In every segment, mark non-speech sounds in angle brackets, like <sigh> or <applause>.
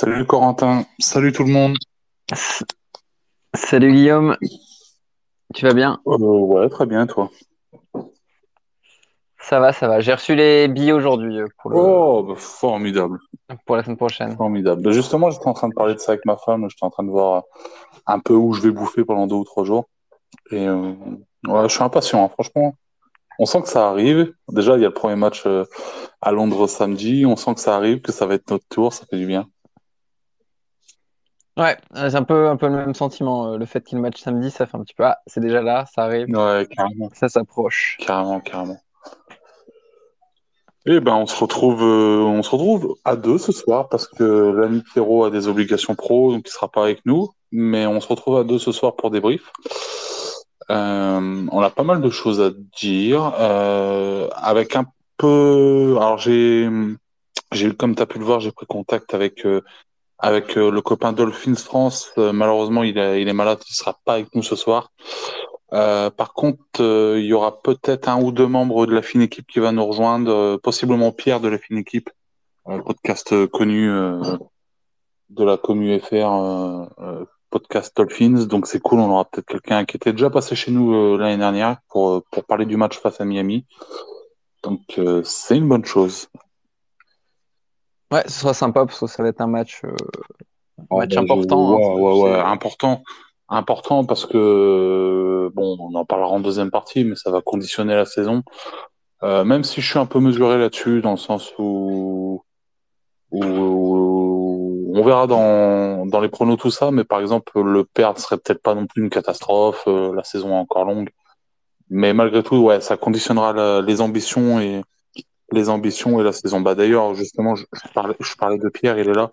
Salut Corentin, salut tout le monde. Salut Guillaume, tu vas bien? Euh, ouais, très bien, toi? Ça va, ça va. J'ai reçu les billets aujourd'hui euh, pour le, Oh, bah, formidable, pour la semaine prochaine. formidable. Bah, justement, j'étais en train de parler de ça avec ma femme, j'étais en train de voir un peu où je vais bouffer pendant deux ou trois jours. Et euh, ouais, je suis impatient, hein, franchement. On sent que ça arrive. Déjà, il y a le premier match euh, à Londres samedi. On sent que ça arrive, que ça va être notre tour, ça fait du bien. Ouais, c'est un peu, un peu le même sentiment. euh, Le fait qu'il match samedi, ça fait un petit peu, ah, c'est déjà là, ça arrive, Ouais, carrément, ça s'approche. carrément, carrément. Eh ben, on se retrouve, euh, on se retrouve à deux ce soir parce que l'ami Pierrot a des obligations pro, donc il sera pas avec nous. Mais on se retrouve à deux ce soir pour débrief. Euh, on a pas mal de choses à dire, euh, avec un peu. Alors j'ai, j'ai comme tu as pu le voir, j'ai pris contact avec avec euh, le copain Dolphins France. Euh, malheureusement, il est, il est malade, il sera pas avec nous ce soir. Euh, par contre, euh, il y aura peut-être un ou deux membres de la fine équipe qui va nous rejoindre, euh, possiblement Pierre de la fine équipe, un podcast euh, connu euh, de la commu FR, euh, euh, podcast Dolphins. Donc c'est cool, on aura peut-être quelqu'un qui était déjà passé chez nous euh, l'année dernière pour euh, pour parler du match face à Miami. Donc euh, c'est une bonne chose. Ouais, ce sera sympa parce que ça va être un match, euh, un match bah, important. hein. ouais, ouais, ouais, important, important parce que bon, on en parlera en deuxième partie, mais ça va conditionner la saison. Euh, même si je suis un peu mesuré là-dessus, dans le sens où, où on verra dans, dans les pronos tout ça, mais par exemple, le perdre serait peut-être pas non plus une catastrophe, euh, la saison est encore longue. Mais malgré tout, ouais, ça conditionnera la- les ambitions et les ambitions et la saison. Bah d'ailleurs, justement, je, parlais, je parlais de Pierre, il est là.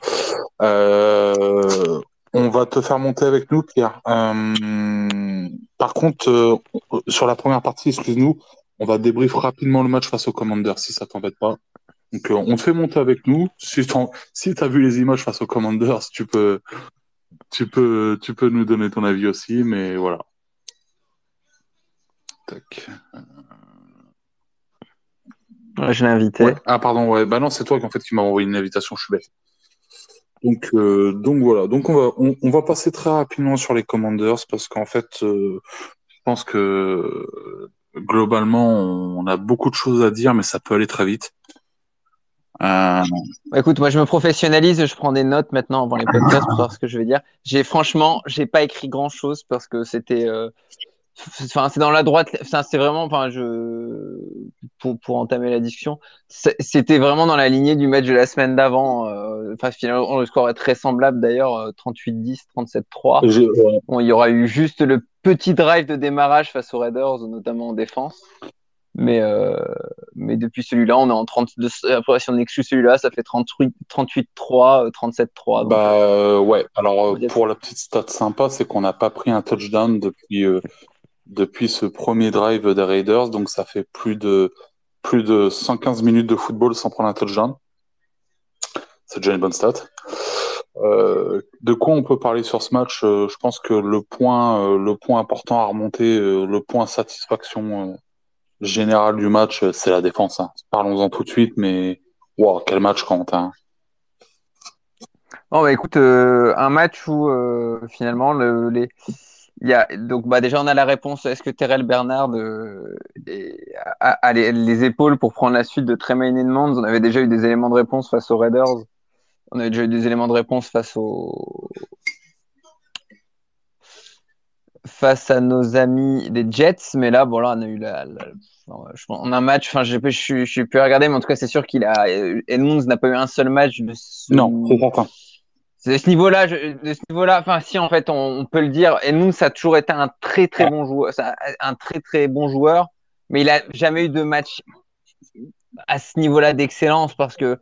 Euh, on va te faire monter avec nous, Pierre. Euh, par contre, euh, sur la première partie, excuse-nous, on va débrief rapidement le match face au Commanders, si ça t'embête pas. Donc, on te fait monter avec nous. Si si t'as vu les images face aux Commanders, tu peux, tu peux, tu peux nous donner ton avis aussi, mais voilà. Tac. Ouais, je l'ai invité. Ouais. Ah, pardon, ouais. Bah non, c'est toi qui, en fait, qui m'a envoyé une invitation, je suis bête. Donc, euh, donc voilà. Donc, on va, on, on va passer très rapidement sur les Commanders parce qu'en fait, euh, je pense que globalement, on a beaucoup de choses à dire, mais ça peut aller très vite. Euh, écoute, moi je me professionnalise, je prends des notes maintenant avant les podcasts pour savoir ce que je vais dire. J'ai franchement, j'ai pas écrit grand-chose parce que c'était, euh, enfin c'est dans la droite, enfin c'est vraiment, enfin je, pour pour entamer la discussion, c'était vraiment dans la lignée du match de la semaine d'avant. euh, Enfin finalement le score est très semblable d'ailleurs, euh, 38-10, 37-3. j'ai- ouais. Bon, il y aura eu juste le petit drive de démarrage face aux Raiders, notamment en défense. Mais, euh, mais depuis celui-là, on est en 32. Après, si on exclut celui-là, ça fait 38 38-3, euh, 37-3. Donc, Bah euh, ouais. Alors euh, pour la petite stat sympa, c'est qu'on n'a pas pris un touchdown depuis euh, depuis ce premier drive des Raiders, donc ça fait plus de plus de 115 minutes de football sans prendre un touchdown. C'est déjà une bonne stat. Euh, de quoi on peut parler sur ce match? Euh, je pense que le point euh, le point important à remonter, le point satisfaction générale du match, c'est la défense. hein. Parlons-en tout de suite, mais wow, quel match. Bon, bah, écoute, un match où finalement, le, les, il y a, donc, bah, déjà, on a la réponse. Est-ce que Terrell Bernard euh, a, les, les épaules pour prendre la suite de Tremaine Edmonds? On avait déjà eu des éléments de réponse face aux Raiders. On avait déjà eu des éléments de réponse face aux, face à nos amis des Jets, mais là, bon, là, on a eu la, a un match, enfin, je je, je suis plus mais en tout cas, c'est sûr qu'il a, Edmonds n'a pas eu un seul match de ce, Non, c'est. De ce niveau-là, de ce niveau-là, enfin, si, en fait, on, on peut le dire, Edmonds a toujours été un très, très bon joueur, ça- un très, très bon joueur, mais il a jamais eu de match à ce niveau-là d'excellence parce que,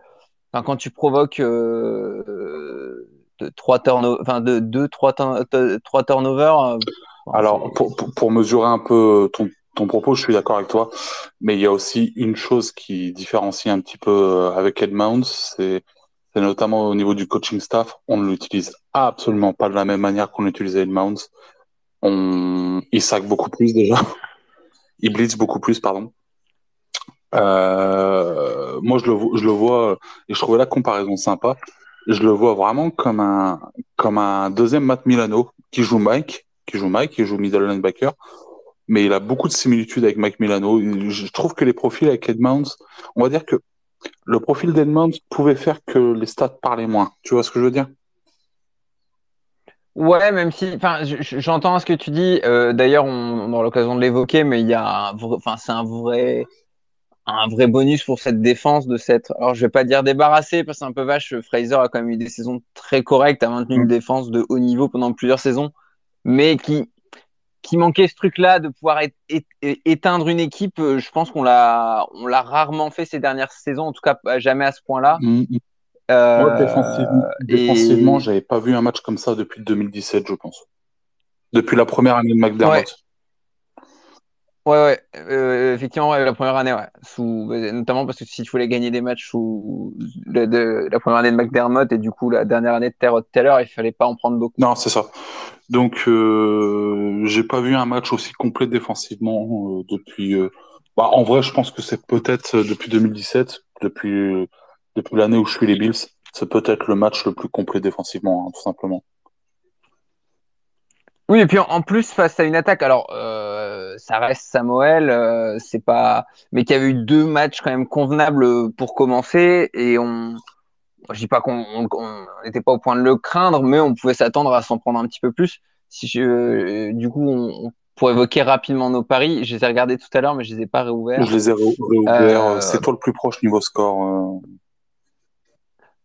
quand tu provoques, euh, de trois turnovers, enfin, de deux, trois, trois turnovers, euh, Alors, pour, mesurer un peu ton, ton propos, je suis d'accord avec toi, mais il y a aussi une chose qui différencie un petit peu euh, avec Edmonds, c'est c'est notamment au niveau du coaching staff, on ne l'utilise absolument pas de la même manière qu'on utilisait Edmonds. On, il sac beaucoup plus déjà, il blitz beaucoup plus, pardon. Euh, moi, je le, je le vois et je trouvais la comparaison sympa. je le vois vraiment comme un, comme un deuxième Matt Milano qui joue Mike, qui joue Mike, qui joue middle linebacker. Mais il a beaucoup de similitudes avec Mike Milano. Je trouve que les profils avec Edmonds, on va dire que le profil d'Edmonds pouvait faire que les stats parlaient moins. Tu vois ce que je veux dire? Ouais, même si, enfin, j'entends ce que tu dis. Euh, d'ailleurs, on, on aura l'occasion de l'évoquer, mais il y a, enfin, c'est un vrai, un vrai bonus pour cette défense de cette. Alors, je vais pas dire débarrassé parce que c'est un peu vache. Fraser a quand même eu des saisons très correctes, a maintenu une mm. défense de haut niveau pendant plusieurs saisons, mais qui qui manquait ce truc-là de pouvoir éteindre une équipe. Euh, je pense qu'on l'a on l'a rarement fait ces dernières saisons, en tout cas jamais à ce point-là. Mm, mm. Euh, défensivement, défensivement j'avais pas vu un match comme ça depuis 2017, je pense. Depuis la première année de McDermott. Ouais, ouais, euh, effectivement, la première année, ouais. Sous, notamment parce que si tu voulais gagner des matchs sous de, la première année de McDermott et du coup la dernière année de Terrell Taylor, il fallait pas en prendre beaucoup. Non, c'est ça. Donc, euh, j'ai pas vu un match aussi complet défensivement euh, depuis. Euh, bah, en vrai, je pense que c'est peut-être depuis 2017, depuis depuis l'année où je suis les Bills, c'est peut-être le match le plus complet défensivement, hein, tout simplement. Oui, et puis en plus face à une attaque, alors euh, ça reste Samuel, euh, c'est pas, mais qui avait eu deux matchs quand même convenables pour commencer, et on, je dis pas qu'on n'était pas au point de le craindre, mais on pouvait s'attendre à s'en prendre un petit peu plus. Si je, du coup, on, pour évoquer rapidement nos paris, je les ai regardés tout à l'heure, mais je les ai pas réouverts. Je les ai réouverts. Euh, c'est toi le plus proche niveau score.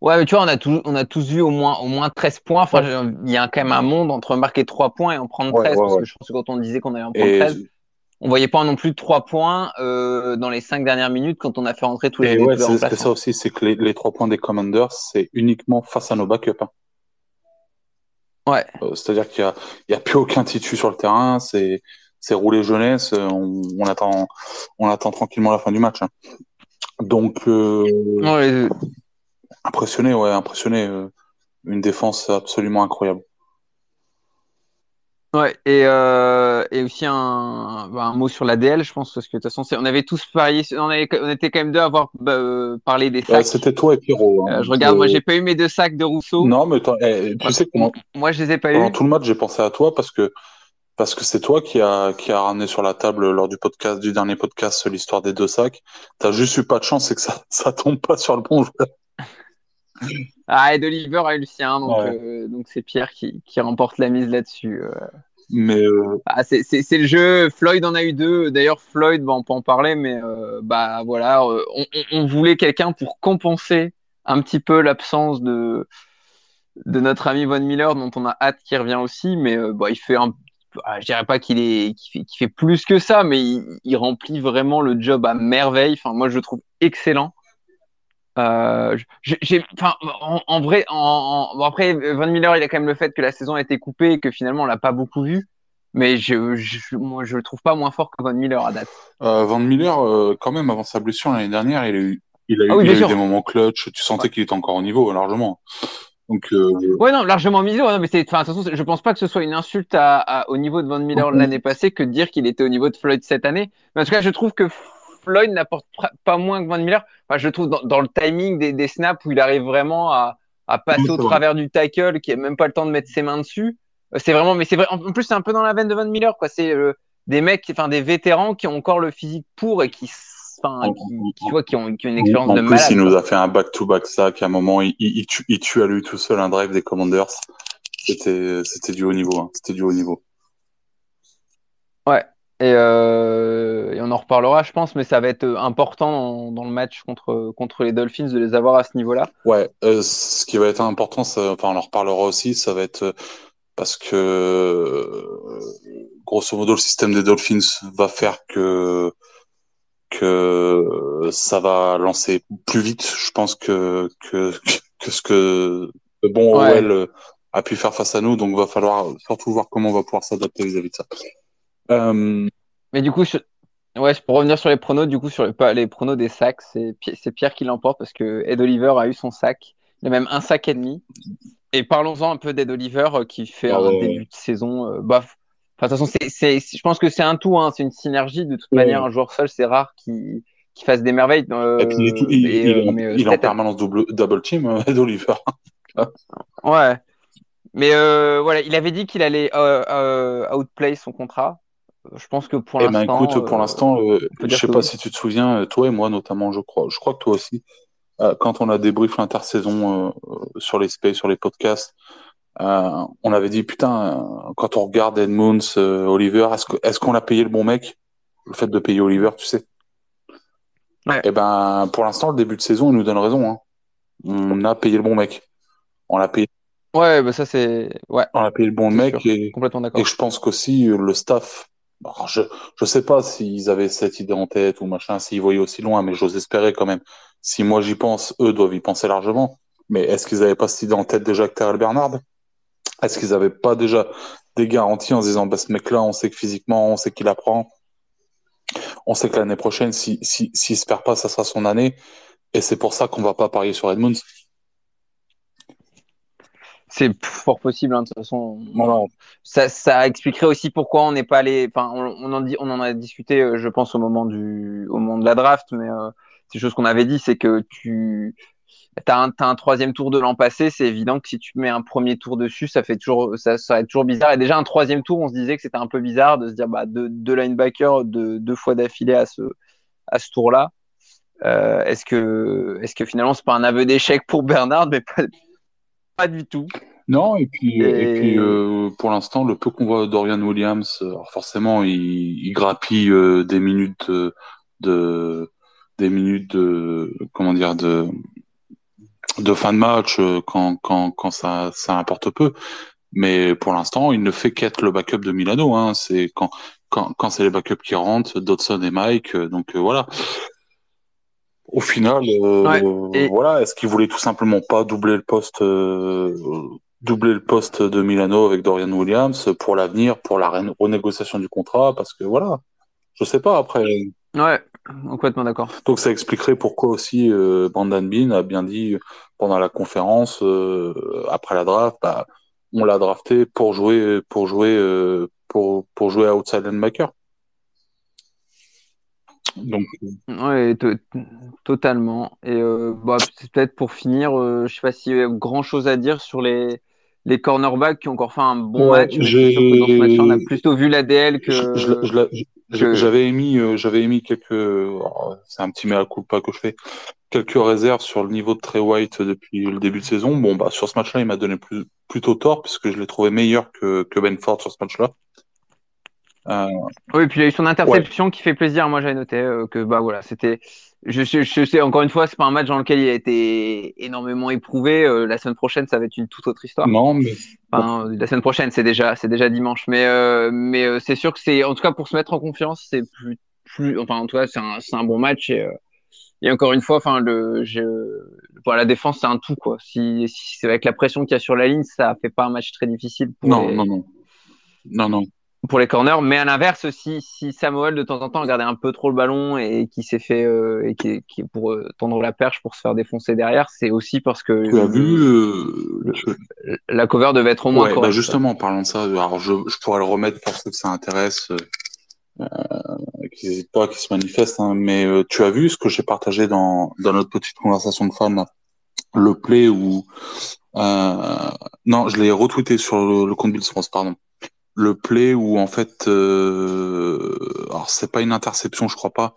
Ouais, mais tu vois, on a, tous, on a tous vu au moins, au moins 13 points. Enfin, il y a quand même un monde entre marquer 3 points et en prendre 13. parce que je pense que quand on disait qu'on allait en prendre 13, on voyait pas non plus 3 points euh, dans les 5 dernières minutes quand on a fait rentrer tous les et ouais, c'est ça aussi, c'est que les, les 3 points des Commanders, c'est uniquement face à nos backups. Hein. Ouais. Euh, C'est-à-dire qu'il y a, il y a plus aucun titu sur le terrain. C'est, c'est roulé jeunesse. On, on, attend, on attend tranquillement la fin du match. Hein. Donc. Euh... Impressionné, ouais, impressionné. Euh, une défense absolument incroyable. Ouais, et, euh, et aussi un, bah, un mot sur l'ADL, je pense, parce que de toute façon, on avait tous parié, on, avait, on était quand même deux à avoir bah, euh, parlé des sacs. C'était toi et Pierrot. Hein. je regarde, moi, j'ai pas eu mes deux sacs de Rousseau. Non, mais eh, tu sais comment. Moi, je les ai pas eu. Pendant tout le match, j'ai pensé à toi parce que parce que c'est toi qui a qui a ramené sur la table lors du podcast du dernier podcast l'histoire des deux sacs. T'as juste eu pas de chance, c'est que ça <laughs> ça tombe pas sur le bon joueur. <laughs> Ah, et Oliver a eu le sien, donc euh, donc c'est Pierre qui, qui, remporte la mise là-dessus. Euh. Mais euh... ah, c'est le jeu. Floyd en a eu deux. D'ailleurs, Floyd, on peut en parler, mais euh, bah voilà, on, on, voulait quelqu'un pour compenser un petit peu l'absence de de notre ami Von Miller, dont on a hâte qu'il revienne aussi, mais bah, il fait un ah, je dirais pas qu'il est qui fait, fait, plus que ça, mais il, il, remplit vraiment le job à merveille. Enfin, moi, je le trouve excellent. Euh, j'ai, enfin, en, en, vrai, en, bon après, Van Miller, il a quand même le fait que la saison a été coupée et que finalement on l'a pas beaucoup vu. Mais je, je, moi, je le trouve pas moins fort que Van Miller à date. Euh, Van Miller, euh, quand même, avant sa blessure l'année dernière, il a eu, il a eu, ah il a eu des moments clutch. Tu sentais qu'il était encore au niveau, largement. Donc, euh... ouais, non, largement mis Non, mais c'est, enfin, de toute façon, je pense pas que ce soit une insulte à, à, au niveau de Van Miller l'année passée que de dire qu'il était au niveau de Floyd cette année. Mais en tout cas, je trouve que Floyd n'apporte pas moins que Van Miller. Enfin, je trouve dans, dans le timing des, des, snaps où il arrive vraiment à, à passer au travers du tackle, qui a même pas le temps de mettre ses mains dessus. Euh, c'est vraiment, mais c'est vrai. En plus, c'est un peu dans la veine de Van Miller, quoi. C'est euh, des mecs, enfin des vétérans qui ont encore le physique pour et qui, enfin, qui, qui, vois, qui, ont, qui ont une expérience de malade. En plus, il nous a fait un back-to-back sack. À un moment, il, il, tue, il tue à lui tout seul un drive des Commanders. C'était, c'était du haut niveau. Hein. C'était du haut niveau. Ouais. Et, euh, et, on en reparlera, je pense, mais ça va être important dans, dans, le match contre, contre les Dolphins de les avoir à ce niveau-là. Ouais, euh, ce qui va être important, ça, enfin, on en reparlera aussi, ça va être parce que grosso modo, le système des Dolphins va faire que que ça va lancer plus vite, je pense que que, que ce que le bon ouais. OL a pu faire face à nous, donc va falloir surtout voir comment on va pouvoir s'adapter vis-à-vis de ça. Euh... Mais du coup, je... ouais, pour revenir sur les pronos, du coup, sur les, les pronos des sacs, c'est Pierre qui l'emporte parce que Ed Oliver a eu son sac. Il a même un sac et demi. Et parlons-en un peu d'Ed Oliver euh, qui fait ah, un ouais. début de saison. Euh, bah, de toute façon, c'est, je pense que c'est un tout, hein, c'est une synergie. De toute ouais. manière, un joueur seul, c'est rare qu'il fasse des merveilles. Euh, et puis, il, est tout, il, et, il, il est en permanence double, double team, Ed Oliver. ouais. Mais voilà, il avait dit qu'il allait outplay son contrat. Je pense que pour l'instant. Eh ben, écoute, pour l'instant, je sais pas si tu te souviens, toi et moi notamment, je crois, je crois que toi aussi, quand on a débrief l'intersaison sur les space, sur les podcasts, euh, on avait dit putain, quand on regarde Edmunds, euh, Oliver, est-ce qu'on est qu'on a payé le bon mec? Le fait de payer Oliver, tu sais. Et eh ben, pour l'instant, le début de saison, il nous donne raison. Hein. On a payé le bon mec. On l'a payé. Ouais, bah ça c'est. Ouais. On a payé le bon mec et, complètement d'accord. Et je pense qu'aussi le staff. Je je sais pas s'ils avaient cette idée en tête ou machin, s'ils voyaient aussi loin, mais j'ose espérer quand même. Si moi j'y pense, eux doivent y penser largement. Mais est-ce qu'ils avaient pas cette idée en tête déjà que Terrell Bernard? Est-ce qu'ils n'avaient pas déjà des garanties en se disant, bah, ce mec-là, on sait que physiquement, on sait qu'il apprend. On sait que l'année prochaine, si, si, s'il se perd pas, ça sera son année. Et c'est pour ça qu'on va pas parier sur Edmunds. C'est fort possible, hein, de toute façon. Ça, ça, expliquerait aussi pourquoi on n'est pas allé. Enfin, on, en dit, on en a discuté, euh, je pense, au moment du, au moment de la draft, mais euh, c'est chose qu'on avait dit, c'est que tu, as, un troisième tour de l'an passé, c'est évident que si tu mets un premier tour dessus, ça fait toujours, ça, ça toujours bizarre. Et déjà, un troisième tour, on se disait que c'était un peu bizarre de se dire, bah, deux, deux linebackers, deux, deux fois d'affilée à ce, à ce tour-là. Euh, est-ce que, est-ce que finalement, c'est pas un aveu d'échec pour Bernard, mais pas, pas du tout. Non, et puis, et... puis euh, pour l'instant, le peu qu'on voit Dorian Williams, alors forcément, il, il grappille euh, des minutes de, des minutes de, comment dire, de, de fin de match euh, quand, quand, quand ça, ça importe peu. Mais pour l'instant, il ne fait qu'être le backup de Milano. Hein. C'est quand, quand, quand c'est les backups qui rentrent, Dodson et Mike. Euh, donc euh, voilà. Au final, voilà, est-ce qu'il voulait tout simplement pas doubler le poste, doubler le poste de Milano avec Dorian Williams pour l'avenir, pour la renégociation du contrat, parce que voilà, je sais pas après. Ouais, complètement d'accord. Donc ça expliquerait pourquoi aussi euh, Brandon Bean a bien dit pendant la conférence euh, après la draft, bah, on l'a drafté pour jouer pour jouer euh, pour pour jouer outside linebacker. Donc ouais, totalement. Et bah, peut-être pour finir, je sais pas s'il y a grand chose à dire sur les les cornerbacks qui ont encore fait un bon match. Mais dans ce match, on a plutôt vu l'ADL que. J'avais émis, euh, j'avais émis quelques, c'est un petit mea culpa que je fais, quelques réserves sur le niveau de Trey White depuis le début de saison. Bon, bah, sur ce match-là, il m'a donné plus, plutôt tort puisque je l'ai trouvé meilleur que, que Ben Ford sur ce match-là. Euh... Oui, puis il a eu son interception qui fait plaisir. Moi, j'avais noté euh, que, bah voilà, c'était, je, je, sais, encore une fois, c'est pas un match dans lequel il a été énormément éprouvé. Euh, la semaine prochaine, ça va être une toute autre histoire. Non, mais enfin, la semaine prochaine, c'est déjà, c'est déjà dimanche. Mais, mais c'est sûr que c'est, en tout cas, pour se mettre en confiance, c'est plus, plus, enfin, en tout cas, c'est un, c'est un bon match. Et, et encore une fois, enfin, le, je, voilà, la défense, c'est un tout, quoi. Si, si c'est avec la pression qu'il y a sur la ligne, ça fait pas un match très difficile. Pour non, non, non, non, non pour les corners. Mais à l'inverse, si, si Samuel de temps en temps regardait un peu trop le ballon et qui s'est fait euh, et qui, qui pour euh, tendre la perche pour se faire défoncer derrière, c'est aussi parce que tu as vu euh, la cover devait être au moins ouais, Bah justement, en parlant de ça, alors je, je pourrais le remettre pour ceux que ça intéresse. Qui n'hésitent pas, qui se manifestent, hein, mais tu as vu ce que j'ai partagé dans, dans notre petite conversation de fans, le play où non, je l'ai retweeté sur le, le compte Bill France, pardon le play où en fait, euh, alors c'est pas une interception, je crois pas,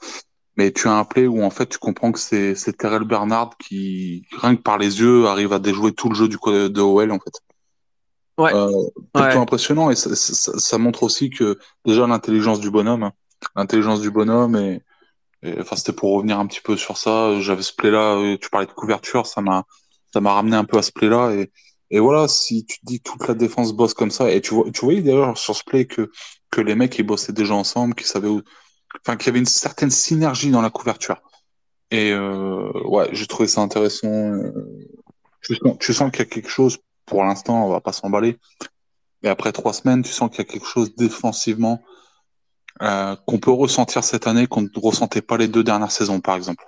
mais tu as un play où en fait tu comprends que c'est c'est Terrell Bernard qui rien que par les yeux arrive à déjouer tout le jeu du de OL en fait. Ouais. Euh, plutôt impressionnant et ça, ça, ça, montre aussi que déjà l'intelligence du bonhomme, hein, l'intelligence du bonhomme et, enfin c'était pour revenir un petit peu sur ça. J'avais ce play là, euh, tu parlais de couverture, ça m'a ça m'a ramené un peu à ce play là et et voilà, si tu dis toute la défense bosse comme ça, et tu vois, tu voyais d'ailleurs sur ce play que, que les mecs, ils bossaient déjà ensemble, qu'ils savaient où, enfin, qu'il y avait une certaine synergie dans la couverture. Et, euh, ouais, j'ai trouvé ça intéressant. Euh, tu sens, tu sens qu'il y a quelque chose, pour l'instant, on va pas s'emballer. Mais après trois semaines, tu sens qu'il y a quelque chose défensivement, euh, qu'on peut ressentir cette année qu'on ne ressentait pas les deux dernières saisons, par exemple.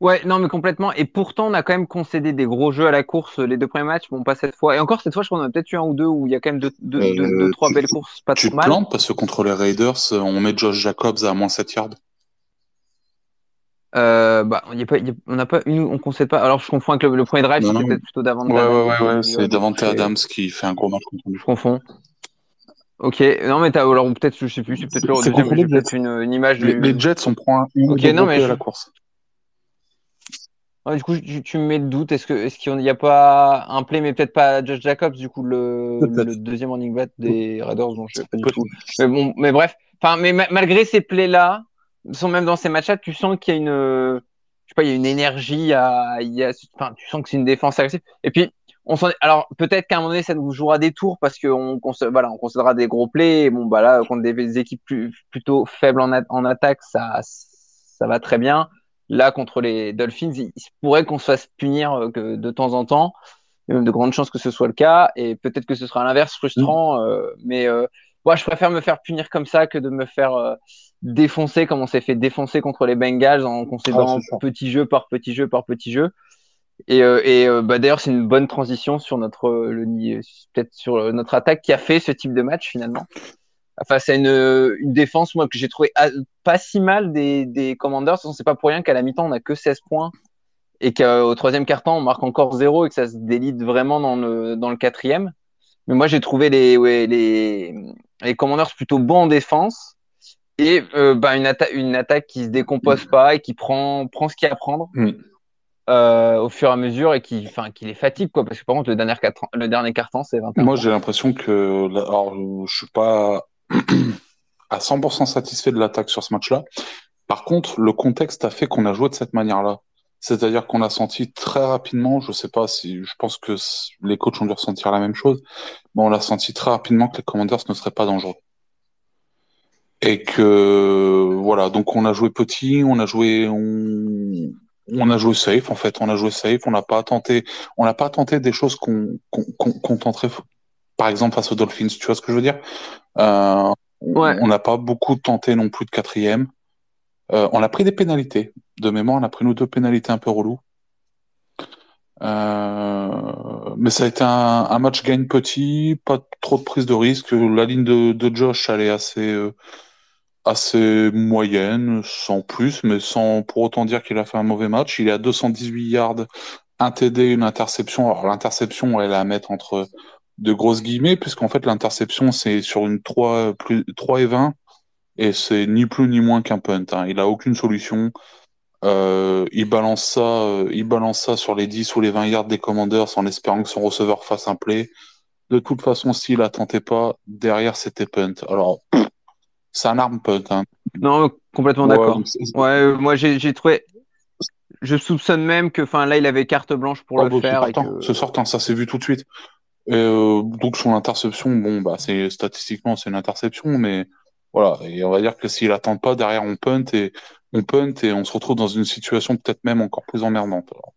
Ouais, non, mais complètement. Et pourtant, on a quand même concédé des gros jeux à la course les deux premiers matchs. Bon, pas cette fois. Et encore cette fois, je crois qu'on a peut-être eu un ou deux où il y a quand même deux, deux, euh, trois belles courses pas trop mal. Tu te plantes parce que contre les Raiders, on met Josh Jacobs à moins 7 yards. Euh, bah, y a pas, y a, on n'a pas une, on concède pas. Alors, je confonds avec le, le premier drive, c'était peut-être plutôt Davante Ouais, ouais, ouais, ouais c'est Davante Adams qui fait un gros match contre Je confonds. Ok, non, mais t'as, alors peut-être, je sais plus, c'est peut-être le deuxième, j'ai peut-être une, une, image. Les, les Jets, on prend un, une ok, non, mais à la course. Ouais, du coup, tu, tu, me mets le doute. Est-ce que, est-ce qu'il n'y a pas un play, mais peut-être pas Josh Jacobs, du coup, le, le deuxième running back des Raiders, dont je sais pas du tout. Mais bon, mais bref. Enfin, mais ma malgré ces plays-là, même dans ces matchs-là, tu sens qu'il y a une, je sais pas, il y a une énergie, à, il y a, enfin, tu sens que c'est une défense agressive. Et puis, on s'en, alors peut-être qu'à un moment donné, ça nous jouera des tours parce qu'on, on, voilà, on considérera des gros plays. Et bon, bah là, contre des, des équipes plus, plutôt faibles en, a, en attaque, ça, ça va très bien. Là, contre les Dolphins, il, il pourrait qu'on se fasse punir que de temps en temps. Il y a même de grandes chances que ce soit le cas. Et peut-être que ce sera à l'inverse frustrant. Mmh. Euh, mais euh, moi, je préfère me faire punir comme ça que de me faire euh, défoncer comme on s'est fait défoncer contre les Bengals en concédant ah, petit jeu par petit jeu par petit jeu. Et, euh, et euh, bah, d'ailleurs, c'est une bonne transition sur notre peut-être sur notre attaque qui a fait ce type de match finalement face à une, une défense moi que j'ai trouvé pas si mal des, des Commanders. C'est pas pour rien qu'à la mi-temps on a que 16 points et qu'au troisième quart-temps on marque encore zéro et que ça se délite vraiment dans le dans le quatrième. Mais moi j'ai trouvé les, ouais, les les Commanders plutôt bons en défense et euh, bah, une, atta une attaque qui se décompose pas et qui prend prend ce qu'il y a à prendre. Mm. Euh, au fur et à mesure et qui, enfin, qui les fatigue quoi. Parce que par contre le dernier quart le dernier quart-temps c'est 21 Moi j'ai l'impression que, alors je suis pas à 100% satisfait de l'attaque sur ce match-là. Par contre, le contexte a fait qu'on a joué de cette manière-là. C'est-à-dire qu'on a senti très rapidement, je sais pas si, je pense que les coachs ont dû ressentir la même chose, mais on a senti très rapidement que les Commanders ne seraient pas dangereux. Et que, voilà, donc on a joué petit, on a joué, on, a joué safe, en fait, on a joué safe, on n'a pas tenté, on n'a pas tenté des choses qu'on, qu'on tenterait, par exemple, face aux Dolphins, tu vois ce que je veux dire? Euh, ouais. On n'a pas beaucoup tenté non plus de quatrième. Euh, on a pris des pénalités. De mémoire, on a pris nos deux pénalités un peu relou. Euh, mais ça a été un, un, match gagne petit, pas trop de prise de risque. La ligne de, de Josh, elle est assez, euh, assez moyenne, sans plus, mais sans pour autant dire qu'il a fait un mauvais match. Il est à 218 yards, un TD, une interception. Alors l'interception, elle est à mettre entre de grosses guillemets, puisqu'en fait l'interception c'est sur une 3, plus, 3 et 20 et c'est ni plus ni moins qu'un punt. Hein. Il a aucune solution. Euh, il balance ça, euh, il balance ça sur les 10 ou les 20 yards des commandeurs en espérant que son receveur fasse un play. De toute façon, s'il a tenté pas, derrière c'était punt. Alors, <clears throat> c'est un arme punt. Hein. Non, complètement Ouais, d'accord. Ouais, moi j'ai trouvé. Je soupçonne même que, enfin là, il avait carte blanche pour Oh, le bah, faire et certain, que. certain, ça s'est vu tout de suite. Et, euh, donc son interception, bon bah c'est statistiquement c'est une interception, mais voilà. Et on va dire que s'il attend pas, derrière on punt et on punt et on se retrouve dans une situation peut-être même encore plus emmerdante. Alors,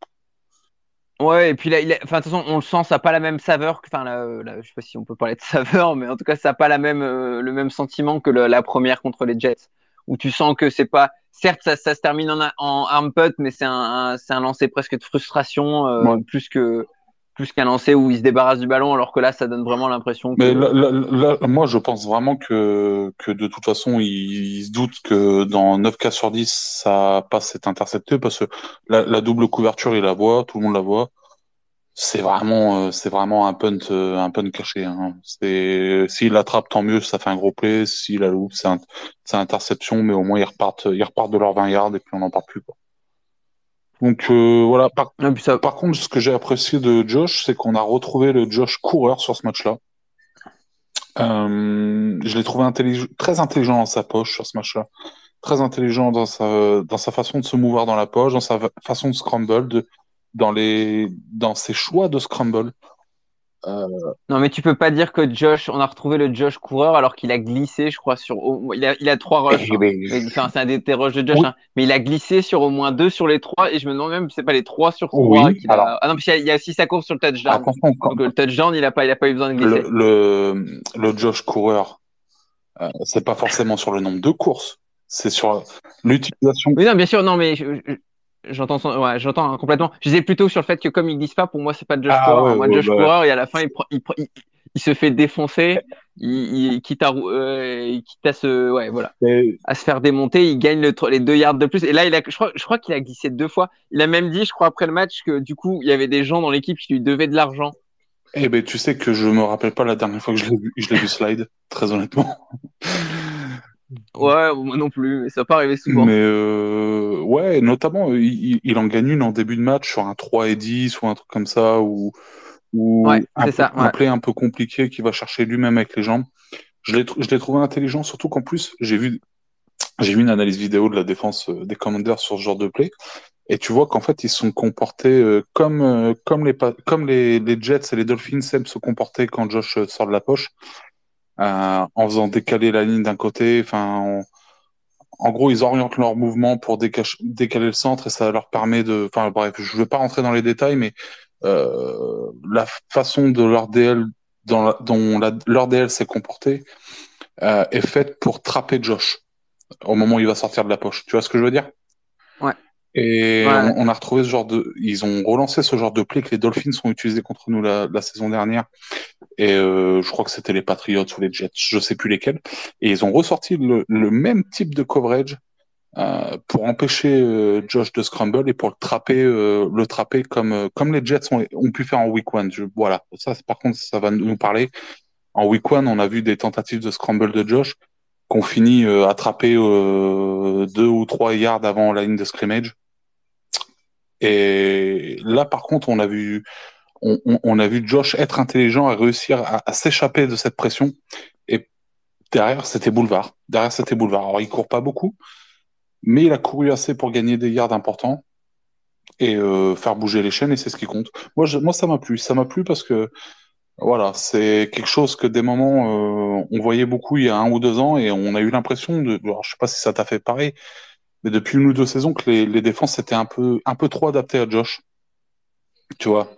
Ouais, et puis là, il a... enfin, de toute façon, on le sent, ça n'a pas la même saveur. que- Enfin, là, là, je sais pas si on peut parler de <laughs> saveur, mais en tout cas, ça n'a pas la même, euh, le même sentiment que le- la première contre les Jets, où tu sens que c'est pas. Certes, ça, ça se termine en, arm putt, mais c'est un, un- c'est un lancer presque de frustration, euh, Ouais. plus que plus qu'un lancer où il se débarrasse du ballon, alors que là, ça donne vraiment l'impression que. Mais là, là- là, moi, je pense vraiment que, que de toute façon, il, se doute que dans 9 cas sur 10, ça passe c'est intercepté parce que la, la double couverture, il la voit, tout le monde la voit. C'est vraiment, euh, c'est vraiment un punt, euh, un punt caché. Hein. C'est, s'il l'attrape, tant mieux, ça fait un gros play. S'il la loupe, c'est un, c'est interception, mais au moins ils repartent, ils repartent de leurs 20 yards et puis on n'en parle plus, quoi. Donc euh, voilà. Par, ça... par contre, ce que j'ai apprécié de Josh, c'est qu'on a retrouvé le Josh coureur sur ce match-là. Euh, je l'ai trouvé très intelligent dans sa poche sur ce match-là. Très intelligent dans sa, dans sa façon de se mouvoir dans la poche, dans sa façon de scramble, de, dans, les, dans ses choix de scramble. Euh... Non, mais tu peux pas dire que Josh, on a retrouvé le Josh coureur alors qu'il a glissé, je crois, sur. Il a, il a trois rushs. Eh hein. ben, Mais- Enfin, c'est un des des rushs de Josh, Oui. hein. mais il a glissé sur au moins deux sur les trois, et je me demande même si c'est pas les trois sur Oui, trois qu'il a. alors- Ah non, puis il y a, il y a aussi sa course sur le touchdown. Quand- Donc le touchdown, il a pas, il a pas eu besoin de glisser. le, le, le Josh coureur, euh, c'est pas forcément sur le nombre de courses, c'est sur l'utilisation. Oui, non, bien sûr, non, mais je- je- j'entends, son- ouais, j'entends hein, complètement. Je disais plutôt sur le fait que comme il glisse pas, pour moi, c'est pas Josh Ah coureur. ouais, hein. Moi, ouais, Josh bah. coureur, et à la fin, il prend, il prend, il, il se fait défoncer, il, quitte à, euh, quitte à se, ouais, voilà, à se faire démonter, il gagne le, les deux yards de plus. Et là, il a, je crois, je crois qu'il a glissé deux fois. Il a même dit, je crois après le match, que du coup, il y avait des gens dans l'équipe qui lui devaient de l'argent. Eh ben, tu sais que je me rappelle pas la dernière fois que je l'ai vu, je l'ai vu slide, très honnêtement. Ouais, moi non plus, mais ça n'a pas arrivé souvent. Mais euh, ouais, notamment, il, il, en gagne une en début de match sur un 3 et 10 ou un truc comme ça, ou, ou ouais, un, ça, un play un peu compliqué qu'il va chercher lui-même avec les jambes. Je l'ai, trouvé intelligent, surtout qu'en plus, j'ai vu, j'ai vu une analyse vidéo de la défense euh, des Commanders sur ce genre de play. Et tu vois qu'en fait, ils se sont comportés euh, comme, comme, les, comme les, les Jets et les Dolphins aiment se comporter quand Josh sort de la poche, euh, en faisant décaler la ligne d'un côté. Enfin, en gros, ils orientent leur mouvement pour décaler le centre et ça leur permet de. Enfin, bref, je ne vais pas rentrer dans les détails, mais euh, la façon de leur DL, dont leur DL s'est comporté, euh, est faite pour trapper Josh au moment où il va sortir de la poche. Tu vois ce que je veux dire? Ouais. Et on, on, a retrouvé ce genre de, ils ont relancé ce genre de play que les Dolphins ont utilisé contre nous la, la saison dernière. Et euh, je crois que c'était les Patriots ou les Jets, je sais plus lesquels. Et ils ont ressorti le, le même type de coverage euh, pour empêcher euh, Josh de scramble et pour le trapper, euh, le trapper comme euh, comme les Jets ont, ont, pu faire en week one. Je, voilà, ça par contre ça va nous parler. En week one, on a vu des tentatives de scramble de Josh qu'on finit euh, attrapé deux ou trois yards avant la ligne de scrimmage. Et là, par contre, on a vu, on, a vu Josh être intelligent et réussir à, s'échapper de cette pression. Et derrière, c'était boulevard. Derrière, c'était boulevard. Alors, il court pas beaucoup, mais il a couru assez pour gagner des yards importants et euh, faire bouger les chaînes. Et c'est ce qui compte. Moi, moi, ça m'a plu. Ça m'a plu parce que voilà, c'est quelque chose que des moments euh, on voyait beaucoup il y a un ou deux ans et on a eu l'impression de. Alors, je sais pas si ça t'a fait pareil mais depuis une ou deux saisons que les, les défenses étaient un peu, un peu trop adaptées à Josh. Tu vois.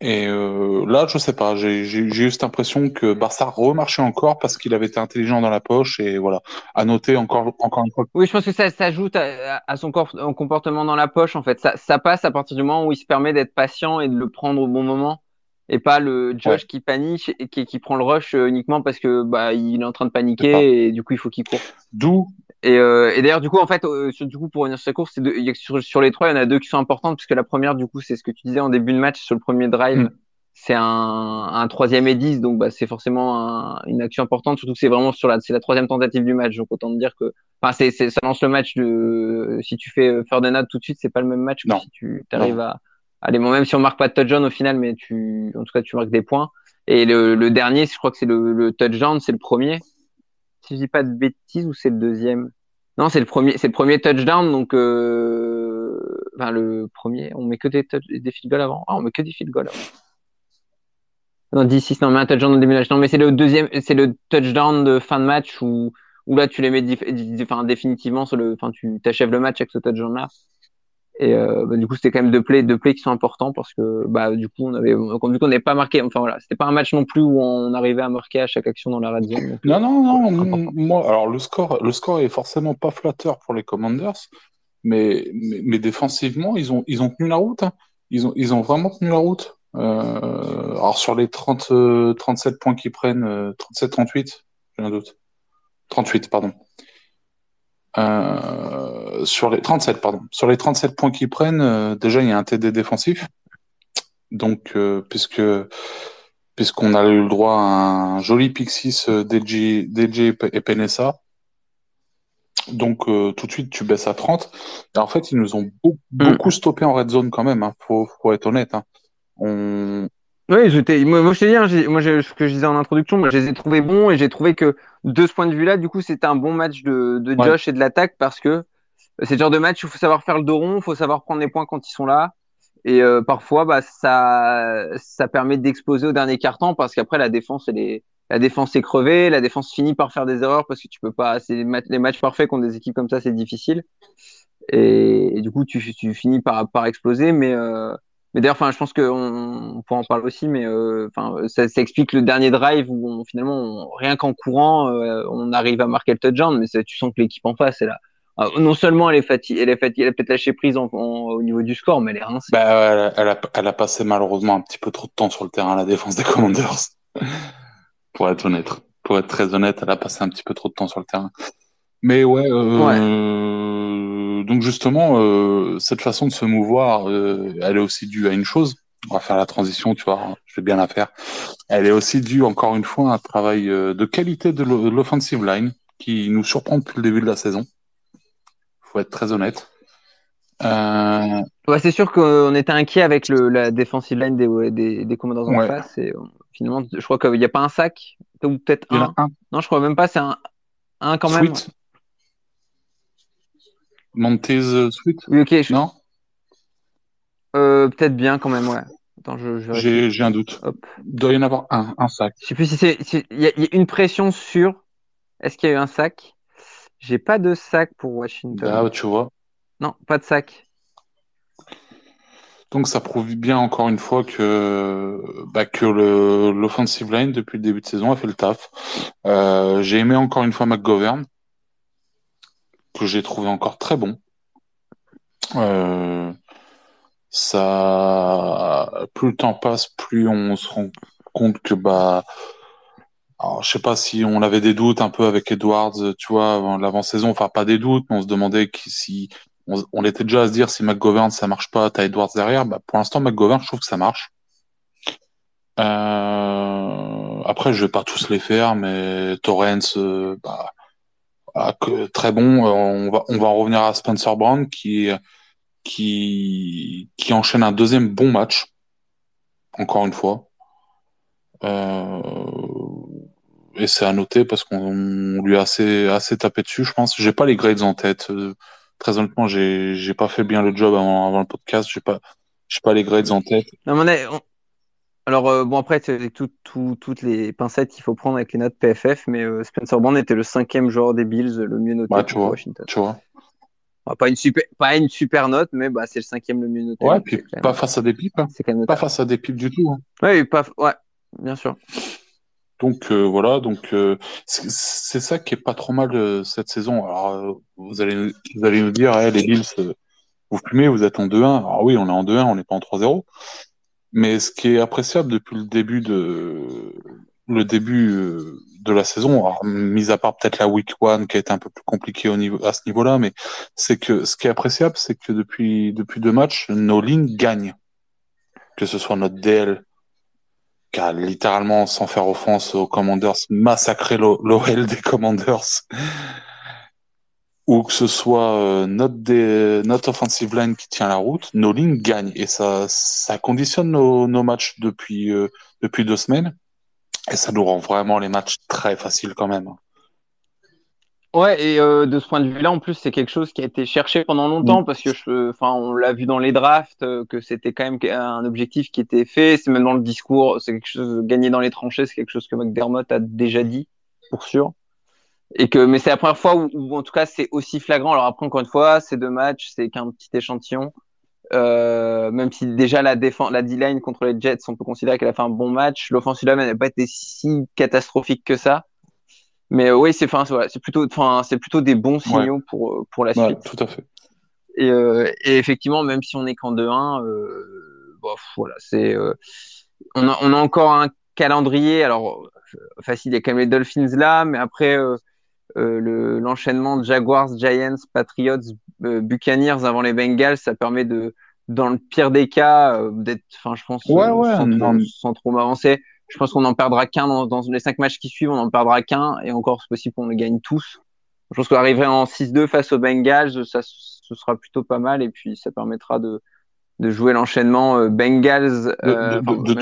Et euh, là, je sais pas, j'ai eu cette impression que Barça remarchait encore parce qu'il avait été intelligent dans la poche et voilà. À noter encore, encore une fois. Oui, je pense que ça s'ajoute à, à, son comportement dans la poche en fait. Ça, ça passe à partir du moment où il se permet d'être patient et de le prendre au bon moment et pas le Josh ouais. qui panique et qui, qui, prend le rush euh, uniquement parce que bah il est en train de paniquer et du coup il faut qu'il court. D'où et, euh, et d'ailleurs, du coup, en fait, euh, sur, du coup, pour revenir sur cette course, c'est y a, sur, sur, les trois, il y en a deux qui sont importantes, puisque la première, du coup, c'est ce que tu disais en début de match sur le premier drive. Mm. C'est un, un troisième et dix, donc bah, c'est forcément un, une action importante, surtout que c'est vraiment sur la, c'est la troisième tentative du match, donc autant te dire que, enfin, c'est, c'est, ça lance le match de, si tu fais Ferdinand tout de suite, c'est pas le même match que non. si tu arrives à, allez, bon, même si on marque pas de touchdown au final, mais tu, en tout cas, tu marques des points. Et le, le dernier, je crois que c'est le, le touchdown, c'est le premier. Si je dis pas de bêtises, ou c'est le deuxième? Non, c'est le premier, c'est le premier touchdown, donc euh, enfin le premier, on met que des, des field goals avant. Ah, on met que des field goals avant. Non, 10-6, non, mais un touchdown de match. Non, mais c'est le deuxième, c'est le touchdown de fin de match où, où là tu les mets définitivement sur le, enfin tu t'achèves le match avec ce touchdown là. Et euh, bah, du coup, c'était quand même deux plays, deux plays qui sont importants parce que bah du coup, on avait, vu qu'on n'avait pas marqué, enfin voilà, c'était pas un match non plus où on arrivait à marquer à chaque action dans la red zone. Non, non, non. Moi, alors le score, le score est forcément pas flatteur pour les Commanders, mais mais, mais défensivement, ils ont ils ont tenu la route. Hein. Ils ont ils ont vraiment tenu la route. Euh, alors sur les 30 euh, 37 points qu'ils prennent, euh, 37 38, j'ai un doute. 38, pardon. Euh, sur les 37, pardon. Sur les 37 points qu'ils prennent, euh, déjà il y a un TD défensif. Donc, euh, puisque puisqu'on a eu le droit à un joli Pixis DJ, DJ et Penessa. Donc tout de suite tu baisses à 30. Et en fait ils nous ont beaucoup, beaucoup stoppé en red zone quand même. Hein, faut, faut être honnête. Hein. On, oui, j'étais, moi, moi, je t'ai dit, hein, moi, ce que je disais en introduction, moi, je les ai trouvés bons et j'ai trouvé que de ce point de vue-là, du coup, c'était un bon match de, de Josh ouais. et de l'attaque parce que c'est le genre de match où il faut savoir faire le dos rond, il faut savoir prendre les points quand ils sont là. Et euh, parfois, bah, ça, ça permet d'exploser au dernier carton parce qu'après, la défense, elle est, la défense est crevée, la défense finit par faire des erreurs parce que tu peux pas, c'est les, matchs, les matchs parfaits contre des équipes comme ça, c'est difficile. Et, et, du coup, tu, tu finis par, par exploser, mais, euh, mais d'ailleurs, enfin, je pense qu'on on pourra en parler aussi, mais euh, ça, ça, explique le dernier drive où on, finalement, on, rien qu'en courant, euh, on arrive à marquer le touchdown, mais ça, tu sens que l'équipe en face, elle a, euh, non seulement elle est fatiguée, elle est fatiguée, elle a peut-être lâché prise en, en, au niveau du score, mais elle est rincée. Bah, elle, a, elle, a, elle, a, passé malheureusement un petit peu trop de temps sur le terrain à la défense des Commanders. <laughs> pour être honnête. Pour être très honnête, elle a passé un petit peu trop de temps sur le terrain. Mais ouais, euh, donc justement, euh, cette façon de se mouvoir, euh, elle est aussi due à une chose. On va faire la transition, tu vois, je vais bien la faire. Elle est aussi due, encore une fois, à un travail de qualité de l'offensive line qui nous surprend depuis le début de la saison. Faut être très honnête. Euh... Ouais, c'est sûr qu'on était inquiet avec le, la defensive line des, des, des Commanders en face. Et finalement, je crois qu'il n'y a pas un sac, ou peut-être un. Non, je crois même pas, c'est un, un quand même. Montez Sweet Oui, ok. Non? Euh, Peut-être bien quand même, ouais. J'ai un doute. Il doit y en avoir un, un sac. Je sais plus si c'est. Il y, a une pression sur. Est-ce qu'il y a eu un sac? J'ai pas de sac pour Washington. Ah, tu vois. Non, pas de sac. Donc ça prouve bien encore une fois que bah, que l'offensive line depuis le début de saison a fait le taf. Euh, j'ai aimé encore une fois McGovern que j'ai trouvé encore très bon. Euh, ça, plus le temps passe, plus on se rend compte que bah, alors, je sais pas si on avait des doutes un peu avec Edwards, tu vois, avant l'avant-saison. Enfin, pas des doutes, mais on se demandait si on, on, était déjà à se dire si McGovern ça marche pas, t'as Edwards derrière. Bah, pour l'instant, McGovern, je trouve que ça marche. Euh, après, je vais pas tous les faire, mais Torrens, euh, bah, que, très bon. Euh, on va, on va en revenir à Spencer Brown qui, qui, qui enchaîne un deuxième bon match. Encore une fois. Euh, et c'est à noter parce qu'on lui a assez, assez tapé dessus, je pense. J'ai pas les grades en tête. Euh, très honnêtement, j'ai, j'ai pas fait bien le job avant, avant le podcast. J'ai pas, j'ai pas les grades en tête. Alors, euh, bon, après, c'est tout, tout, toutes les pincettes qu'il faut prendre avec les notes PFF, mais euh, Spencer Brown était le cinquième joueur des Bills le mieux noté bah, tu vois, Washington. Tu vois. Bah, pas, une super, pas une super note, mais bah, c'est le cinquième le mieux noté. Ouais, puis pas face à des pipes. Hein. C'est quand même pas face à des pipes du tout. Hein. Ouais, pas, ouais, bien sûr. Donc euh, voilà, donc c'est ça qui est pas trop mal cette saison. Alors vous allez vous allez nous dire, les Bills, vous fumez, vous êtes en 2-1. Alors oui, on est en 2-1, on n'est pas en 3-0. Mais ce qui est appréciable depuis le début de le début euh, de la saison, mis à part peut-être la week one qui a été un peu plus compliquée au niveau à ce niveau-là, mais c'est que ce qui est appréciable, c'est que depuis depuis deux matchs, nos lignes gagnent. Que ce soit notre DL qui a littéralement, sans faire offense aux Commanders, massacré l'OL des Commanders ou que ce soit euh, notre, des, notre offensive line qui tient la route, nos lignes gagnent. Et ça, ça conditionne nos, nos matchs depuis, euh, depuis deux semaines. Et ça nous rend vraiment les matchs très faciles quand même. Ouais, et euh, de ce point de vue-là, en plus, c'est quelque chose qui a été cherché pendant longtemps mm. parce que, je, enfin, on l'a vu dans les drafts que c'était quand même un objectif qui était fait. C'est même dans le discours, c'est quelque chose gagner dans les tranchées, c'est quelque chose que McDermott a déjà dit pour sûr et que mais c'est la première fois où, en tout cas c'est aussi flagrant. Alors après encore une fois c'est deux matchs c'est qu'un petit échantillon. Euh, même si déjà la défense la D-line contre les Jets on peut considérer qu'elle a fait un bon match. L'offensive line n'a pas été si catastrophique que ça. Mais euh, oui c'est enfin c'est plutôt enfin c'est plutôt des bons signaux pour euh, pour la suite. ouais, tout à fait. Et, euh, et effectivement même si on est qu'en 2-1 euh, bon, voilà c'est euh, on a on a encore un calendrier. Alors facile il y a quand même les Dolphins là mais après euh, l'enchaînement de Jaguars, Giants, Patriots, euh, Buccaneers avant les Bengals, ça permet de, dans le pire des cas, euh, d'être, enfin, je pense, ouais, ouais, sans, sans, trop m'avancer, je pense qu'on en perdra qu'un dans, dans, les cinq matchs qui suivent, on en perdra qu'un, et encore, c'est possible qu'on le gagne tous. Je pense qu'on arriverait en 6-2 face aux Bengals, ça, ce sera plutôt pas mal, et puis ça permettra de, de jouer l'enchaînement euh, Bengals, euh, de,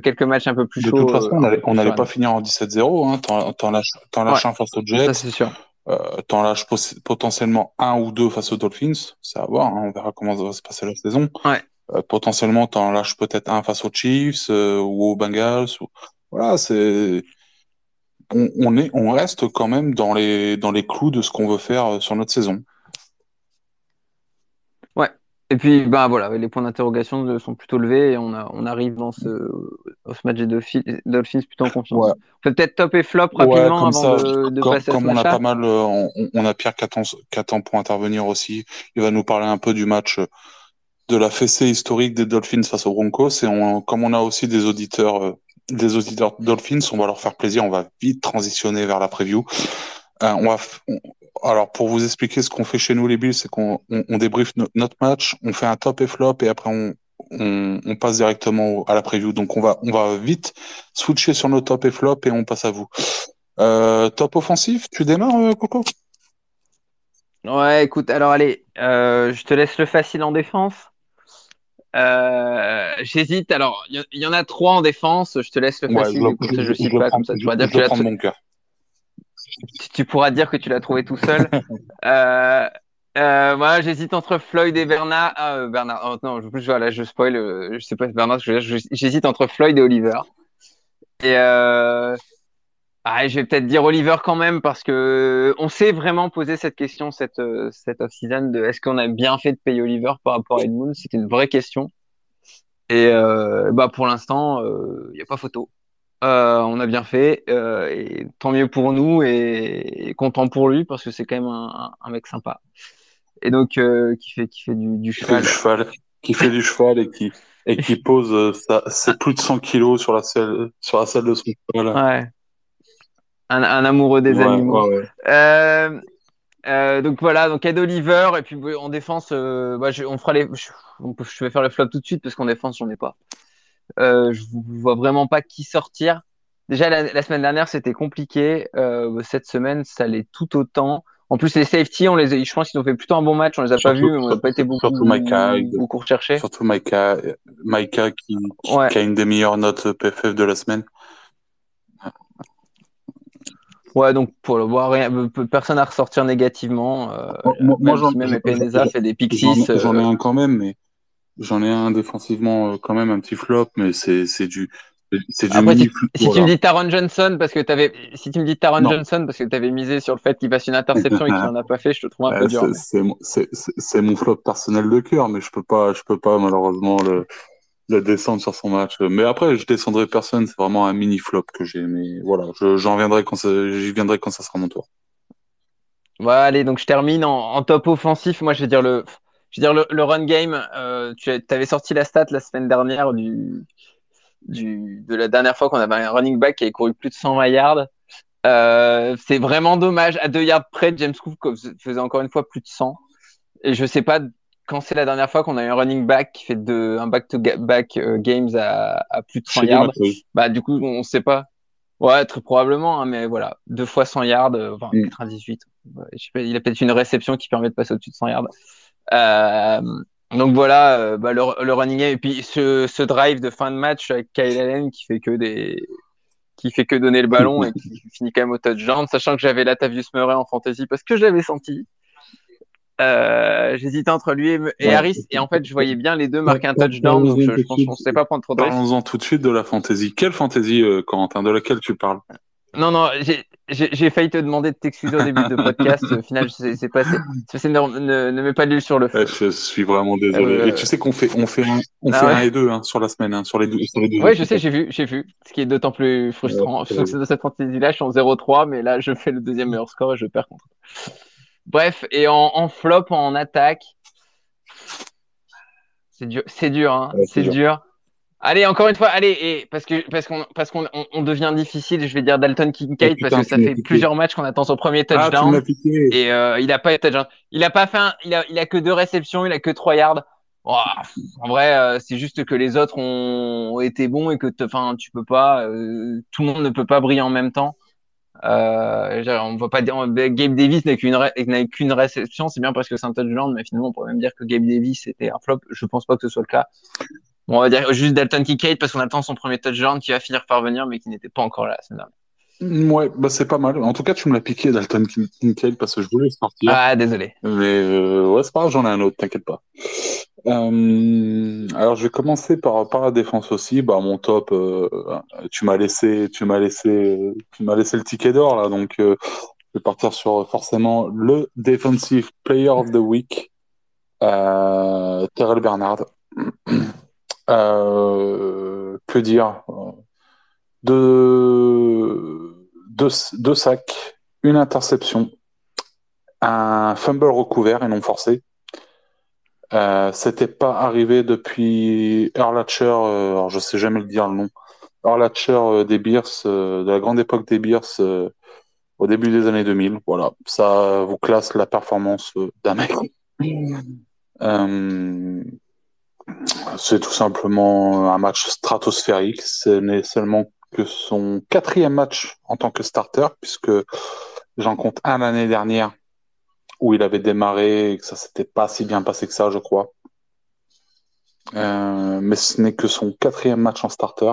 quelques matchs un peu plus chauds. De toute façon, on n'allait pas finir en 17-0. Hein. T'en lâches, lâches un face aux Jets. Ça, c'est sûr. Euh, T'en lâches potentiellement un ou deux face aux Dolphins. C'est à voir. Hein. On verra comment ça va se passer la saison. Ouais. Euh, potentiellement, t'en lâches peut-être un face aux Chiefs euh, ou aux Bengals. Ou... Voilà, c'est. On, on, est, on reste quand même dans les, dans les clous de ce qu'on veut faire euh, sur notre saison. Et puis, bah voilà, les points d'interrogation sont plutôt levés et on, a, on arrive dans ce, ce match des Dolphins plutôt en confiance. Ouais. Peut-être top et flop rapidement avant ça, de, de comme, passer à Comme on a pas mal, euh, on, on a Pierre Catan pour intervenir aussi. Il va nous parler un peu du match de la fessée historique des Dolphins face aux Broncos. Et on, comme on a aussi des auditeurs euh, des auditeurs Dolphins. On va leur faire plaisir. On va vite transitionner vers la preview. Euh, on va, alors pour vous expliquer ce qu'on fait chez nous les Bills, c'est qu'on on, on débriefe notre match, on fait un top et flop et après on, on, on, passe directement à la preview. Donc on va on va vite switcher sur nos top et flop et on passe à vous. Euh, top offensif, tu démarres euh, Coco? Ouais, écoute, alors allez, euh, je te laisse le facile en défense. Euh, J'hésite. Alors, il y, y, en a trois en défense. Je te laisse le facile. Ouais, je, je, je, je, pas comme ça. Tu pourras dire que tu l'as mon cœur. Tu, tu, pourras dire que tu l'as trouvé tout seul. <laughs> euh, euh, j'hésite entre Floyd et Bernard. Ah, Bernard. Oh, non, je, voilà, je spoil. Je sais pas Bernard. J'hésite entre Floyd et Oliver. Et euh, ah, je vais peut-être dire Oliver quand même parce que on s'est vraiment posé cette question cette cette off-season de est-ce qu'on a bien fait de payer Oliver par rapport à Edmund? C'était une vraie question. Et euh, bah pour l'instant, il euh, n'y a pas photo. Euh, on a bien fait euh, et tant mieux pour nous et, et content pour lui parce que c'est quand même un, un, mec sympa. Et donc euh, qui fait qui fait du, du cheval. Qui fait du cheval, qui fait du cheval et qui et qui pose ça, c'est plus de 100 kilos sur la selle sur la selle de son cheval. Ouais. Un, un, amoureux des ouais, animaux. Ouais, donc voilà, donc Ed Oliver et puis en défense, bah, je, on fera les, je, je, vais faire le flop tout de suite parce qu'en défense j'en ai pas. Euh, je vois vraiment pas qui sortir. Déjà la, la semaine dernière c'était compliqué, cette semaine ça l'est tout autant. En plus les safety, on les, je pense qu'ils ont fait plutôt un bon match, on les a surtout, pas vus, mais on n'a pas été beaucoup, surtout beaucoup recherchés. Surtout Maïka, Maïka qui, qui, qui a une des meilleures notes PFF de la semaine. Ouais, donc pour le voir, rien, personne à ressortir négativement. Euh, moi, moi même si même Epeneza fait des six. J'en ai un quand même, mais j'en ai un défensivement quand même un petit flop, mais c'est c'est du c'est du Après, si, si tu me dis Taron Johnson parce que t'avais si tu me dis Taron Johnson parce que tu avais misé sur le fait qu'il fasse une interception et qu'il n'en a pas fait, je te trouve un <laughs> peu dur. C'est mon flop personnel de cœur, mais je peux pas je peux pas malheureusement le de descendre sur son match. Mais après, je descendrai personne. C'est vraiment un mini flop que j'ai. Mais voilà, j'en viendrai quand j'y viendrai quand ça sera mon tour. Voilà, allez, donc je termine en, en, top offensif. Moi, je vais dire le, je vais dire le, le run game. Euh, tu avais sorti la stat la semaine dernière du, du de la dernière fois qu'on avait un running back qui avait couru plus de 120 yards. Euh, c'est vraiment dommage. À deux yards près, James Cook faisait encore une fois plus de 100. Et je sais pas quand c'est la dernière fois qu'on a eu un running back qui fait de, un back-to-back euh, games à, à, plus de 100 yards, bah du coup on sait pas. Ouais, très probablement, hein, mais voilà, deux fois 100 yards, euh, enfin mm. 98. Ouais, je sais pas, il a peut-être une réception qui permet de passer au-dessus de 100 yards. Euh, donc voilà, euh, bah, le, le, running game et puis ce, ce, drive de fin de match avec Kyle Allen qui fait que des qui fait que donner le ballon et qui <laughs> finit quand même au touchdown, sachant que j'avais Latavius Murray en fantasy parce que je l'avais senti. Euh, J'hésitais entre lui et, et ouais. Harris, et en fait, je voyais bien les deux marquer un touchdown, donc je, je pense qu'on ne sait pas prendre trop de. Parlons-en tout de suite de la fantaisie. Quelle fantaisie, euh, Corentin, de laquelle tu parles? Non, non, j'ai failli te demander de t'excuser au début de podcast. Au final, c'est passé. Ne, ne, ne mets pas de l'huile sur le feu. Je suis vraiment désolé. Euh... Et tu sais qu'on fait, on fait, un, on ah fait ouais. un et deux hein, sur la semaine, hein, sur les deux. Deux oui, je sais, j'ai vu, j'ai vu. Ce qui est d'autant plus frustrant. Ouais, de cette fantaisie-là, je suis en 0-3, mais là, je fais le deuxième meilleur score et je perds contre. Bref, et en, en, flop, en attaque, c'est dur, c'est dur, hein, ouais, c'est dur. dur. Allez, encore une fois, allez, et parce que parce qu'on parce qu'on on, on, devient difficile, je vais dire Dalton Kincaid parce que ça fait piqué. plusieurs matchs qu'on attend son premier touchdown ah, et euh, il a pas touchdown. Il a pas fait, un, il a il a que deux réceptions, il a que trois yards. Oh, en vrai, euh, c'est juste que les autres ont, ont été bons et que enfin tu peux pas, euh, tout le monde ne peut pas briller en même temps. Euh, on va pas dire Gabe Davis n'a qu'une n'a qu'une réception, c'est bien parce que c'est un touchdown, mais finalement on pourrait même dire que Gabe Davis était un flop. Je pense pas que ce soit le cas. Bon, on va dire juste Dalton Kincaid parce qu'on attend son premier touchdown qui va finir par venir, mais qui n'était pas encore là semaine dernière. Ouais, bah c'est pas mal. En tout cas, tu me l'as piqué, Dalton Kincaid, parce que je voulais sortir. Ah, désolé. Mais euh, ouais, c'est pas grave, j'en ai un autre, t'inquiète pas. Euh, alors, je vais commencer par, par la défense aussi. Bah, mon top, euh, tu m'as laissé, tu m'as laissé, tu m'as laissé le ticket d'or là, donc je vais partir sur forcément le defensive player of the week, Terrell Bernard. Euh, que dire deux, deux, deux sacs, une interception, un fumble recouvert et non forcé. Euh, C'était pas arrivé depuis Erlacher, euh, alors je sais jamais le dire le nom, Arlatcher des Bears, de la grande époque des Bears au début des années 2000. Voilà, ça vous classe la performance d'un mec. <laughs> c'est tout simplement un match stratosphérique. Ce n'est seulement que son quatrième match en tant que starter, puisque j'en compte un l'année dernière où il avait démarré et que ça s'était pas si bien passé que ça, je crois. Euh, mais ce n'est que son quatrième match en starter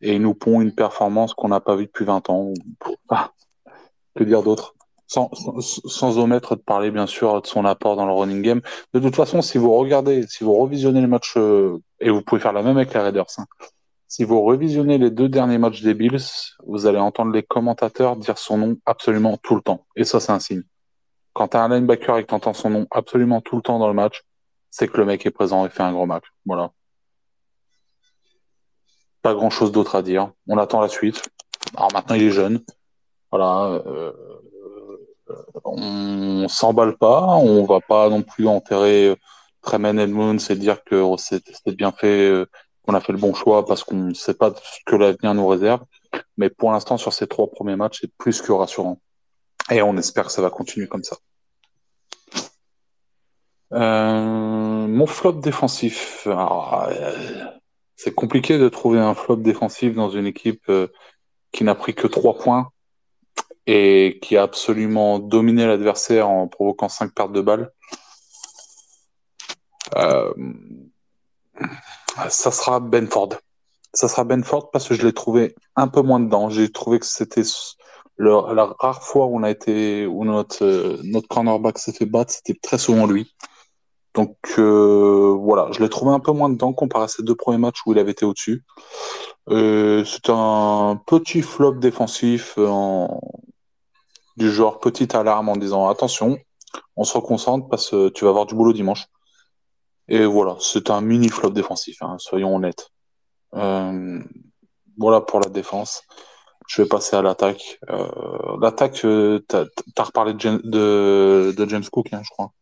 et il nous pond une performance qu'on n'a pas vue depuis 20 ans. Ah, que dire d'autre? Sans, sans, omettre de parler bien sûr de son apport dans le running game. De toute façon, si vous regardez, si vous revisionnez le match, euh, et vous pouvez faire la même avec les Raiders, hein, si vous revisionnez les deux derniers matchs des Bills, vous allez entendre les commentateurs dire son nom absolument tout le temps. Et ça, c'est un signe. Quand tu as un linebacker et que tu entends son nom absolument tout le temps dans le match, c'est que le mec est présent et fait un gros match. Voilà. Pas grand chose d'autre à dire. On attend la suite. Alors maintenant, il est jeune. Voilà. Euh, on s'emballe pas. On va pas non plus enterrer Tremen Edmonds et dire que c'était bien fait euh, qu'on a fait le bon choix parce qu'on ne sait pas ce que l'avenir nous réserve. Mais pour l'instant, sur ces trois premiers matchs, c'est plus que rassurant. Et on espère que ça va continuer comme ça. Euh, mon flop défensif. Euh, c'est compliqué de trouver un flop défensif dans une équipe euh, qui n'a pris que trois points et qui a absolument dominé l'adversaire en provoquant cinq pertes de balles. Euh, ça sera Benford. Ça sera Benford parce que je l'ai trouvé un peu moins dedans. J'ai trouvé que c'était la rare fois où on a été où notre euh, notre cornerback s'est fait battre, c'était très souvent lui. Donc euh, voilà, je l'ai trouvé un peu moins dedans comparé à ces deux premiers matchs où il avait été au-dessus. C'est un petit flop défensif en... du genre petite alarme en disant attention, on se reconcentre parce que tu vas avoir du boulot dimanche. Et voilà, c'est un mini flop défensif, hein, soyons honnêtes. Euh, voilà pour la défense. Je vais passer à l'attaque. Euh, l'attaque, euh, t'as as reparlé de, James, de, de James Cook, hein, je crois.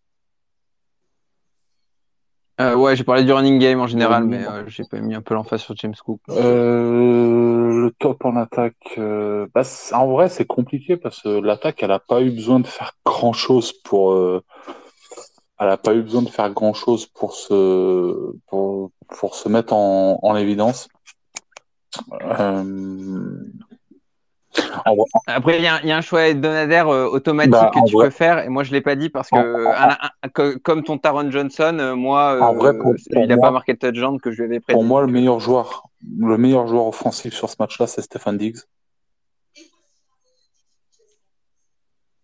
Euh, ouais, j'ai parlé du running game en général, mais euh, j'ai pas mis un peu l'emphase sur James Cook. Euh, le top en attaque, bah, en vrai, c'est compliqué parce que l'attaque, elle a pas eu besoin de faire grand chose pour elle n'a pas eu besoin de faire grand chose pour se pour, pour se mettre en, en évidence. Après, il y, y, a un choix hebdomadaire euh, automatique bah, que tu peux faire, et moi je l'ai pas dit parce que, un, un, comme ton Taron Johnson, euh, moi, euh, vrai, pour, il n'a pas marqué de touchdown que je lui avais prédit. Pour moi, le meilleur joueur, le meilleur joueur offensif sur ce match-là, c'est Stéphane Diggs.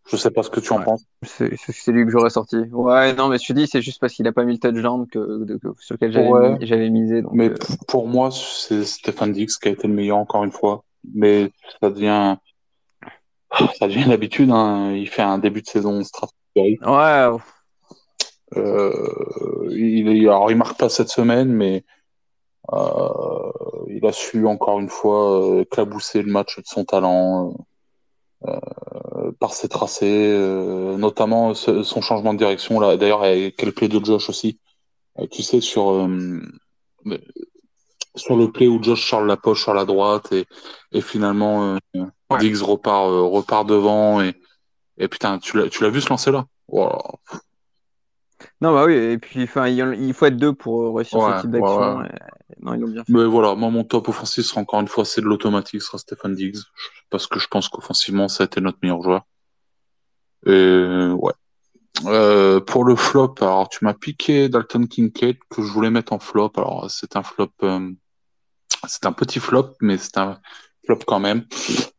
Je sais pas ce que tu en penses. C'est lui que j'aurais sorti. Ouais, non, mais je te dis, c'est juste parce qu'il a pas mis le touchdown que, que sur lequel j'avais misé. Donc, mais euh. pour moi, c'est Stéphane Dix qui a été le meilleur encore une fois. Mais ça devient, ça devient l'habitude. Hein. Il fait un début de saison stratosphérique. Ouais. Euh, il, alors, il marque pas cette semaine, mais euh, il a su encore une fois euh, clabousser le match de son talent. Euh, par ses tracés, notamment son changement de direction. Là, d'ailleurs, le play de Josh aussi? Tu sais sur sur le play où Josh charle la poche sur la droite et, et finalement Diggs repart repart devant et et putain tu l'as vu se lancer là. Non, bah oui, et puis enfin, il faut être deux pour réussir ce type d'action. Non, ils l'ont bien fait. Mais voilà, moi, mon top offensif sera encore une fois, c'est de l'automatique, sera Stéphane Diggs. Parce que je pense qu'offensivement, ça a été notre meilleur joueur. Et ouais. Euh, pour le flop, alors tu m'as piqué Dalton Kincaid que je voulais mettre en flop. Alors c'est un flop, euh, c'est un petit flop, mais c'est un flop quand même.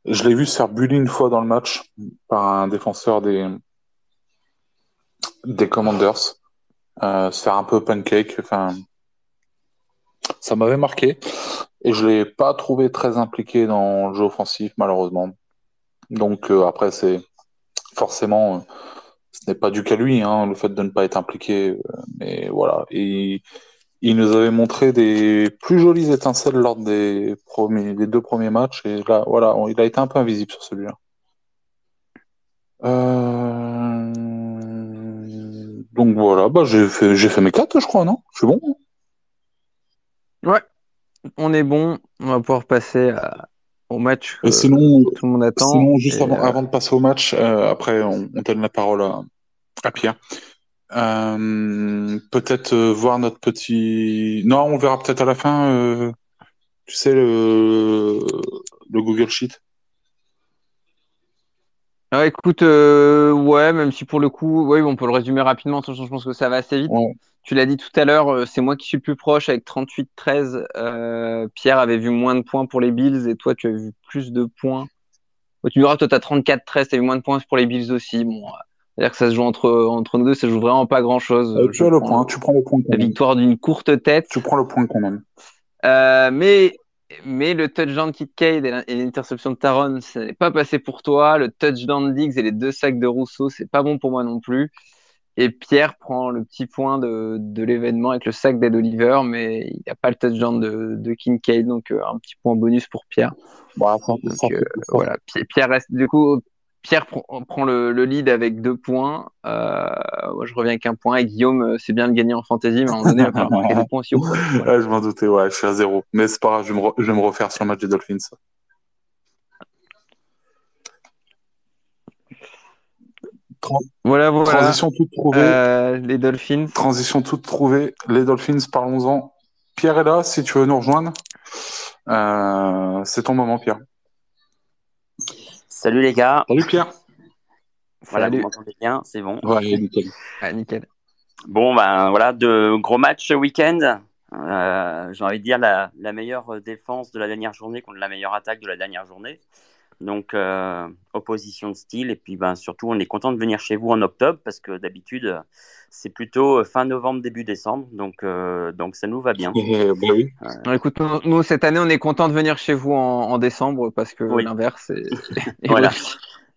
Je l'ai vu se faire bully une fois dans le match par un défenseur des des Commanders, euh, se faire un peu pancake. Enfin, ça m'avait marqué et je l'ai pas trouvé très impliqué dans le jeu offensif malheureusement. Donc euh, après c'est forcément euh, ce n'est pas du qu'à lui hein, le fait de ne pas être impliqué mais voilà il nous avait montré des plus jolies étincelles lors des premiers des deux premiers matchs et là voilà il a été un peu invisible sur celui-là. Donc voilà, bah j'ai fait mes quatre je crois non? C'est bon? Ouais, on est bon. On va pouvoir passer au match que sinon, tout le monde attend. Sinon, juste avant, de passer au match, après, on, donne la parole à, Pierre. Peut-être voir notre petit. Non, on verra peut-être à la fin. tu sais le, le Google Sheet. Ah, écoute, euh, ouais, même si pour le coup, ouais, on peut le résumer rapidement. De je pense que ça va assez vite. Tu l'as dit tout à l'heure, euh, c'est moi qui suis le plus proche avec 38-13. Euh, Pierre avait vu moins de points pour les Bills et toi, tu as vu plus de points. tu me diras, toi, tu as 34-13, tu as vu moins de points pour les Bills aussi. Bon, c'est-à-dire que ça se joue entre, entre nous deux, ça joue vraiment pas grand-chose. tu as le point, tu prends le point. La victoire d'une courte tête. Tu prends le point quand même. mais mais le touchdown de Kit Cade et l'interception de Taron, ce n'est pas passé pour toi. Le touchdown de Diggs et les deux sacs de Rousseau, c'est pas bon pour moi non plus. Et Pierre prend le petit point de, de l'événement avec le sac d'Ed Oliver, mais il n'y a pas le touchdown de, de Kincaid, donc euh, un petit point bonus pour Pierre. Bon, donc, euh, voilà, Pierre reste du coup Pierre prend le, lead avec deux points. Euh, moi, je reviens avec un point. Et Guillaume, euh, c'est bien de gagner en fantasy, mais à un moment donné, il va falloir marquer <laughs> des points aussi. je m'en doutais, ouais, je suis à zéro. Mais c'est pas grave, je vais, me refaire sur le match des Dolphins. voilà, voilà. Transition toute trouvée. Euh, les Dolphins. Transition toute trouvée. Les Dolphins, parlons-en. Pierre est là, si tu veux nous rejoindre. c'est ton moment, Pierre. Salut les gars. Salut Pierre. Voilà, vous m'entendez bien, c'est bon. Ouais, nickel. nickel. Bon, ben voilà, de gros matchs ce week-end. Euh, j'ai envie de dire la, meilleure défense de la dernière journée contre la meilleure attaque de la dernière journée. Donc, euh, opposition de style. Et puis, ben, surtout, on est content de venir chez vous en octobre parce que d'habitude, c'est plutôt fin novembre, début décembre. Donc, euh, donc ça nous va bien. <laughs> Bah écoute, nous, cette année, on est content de venir chez vous en, décembre parce que l'inverse est. <laughs> voilà.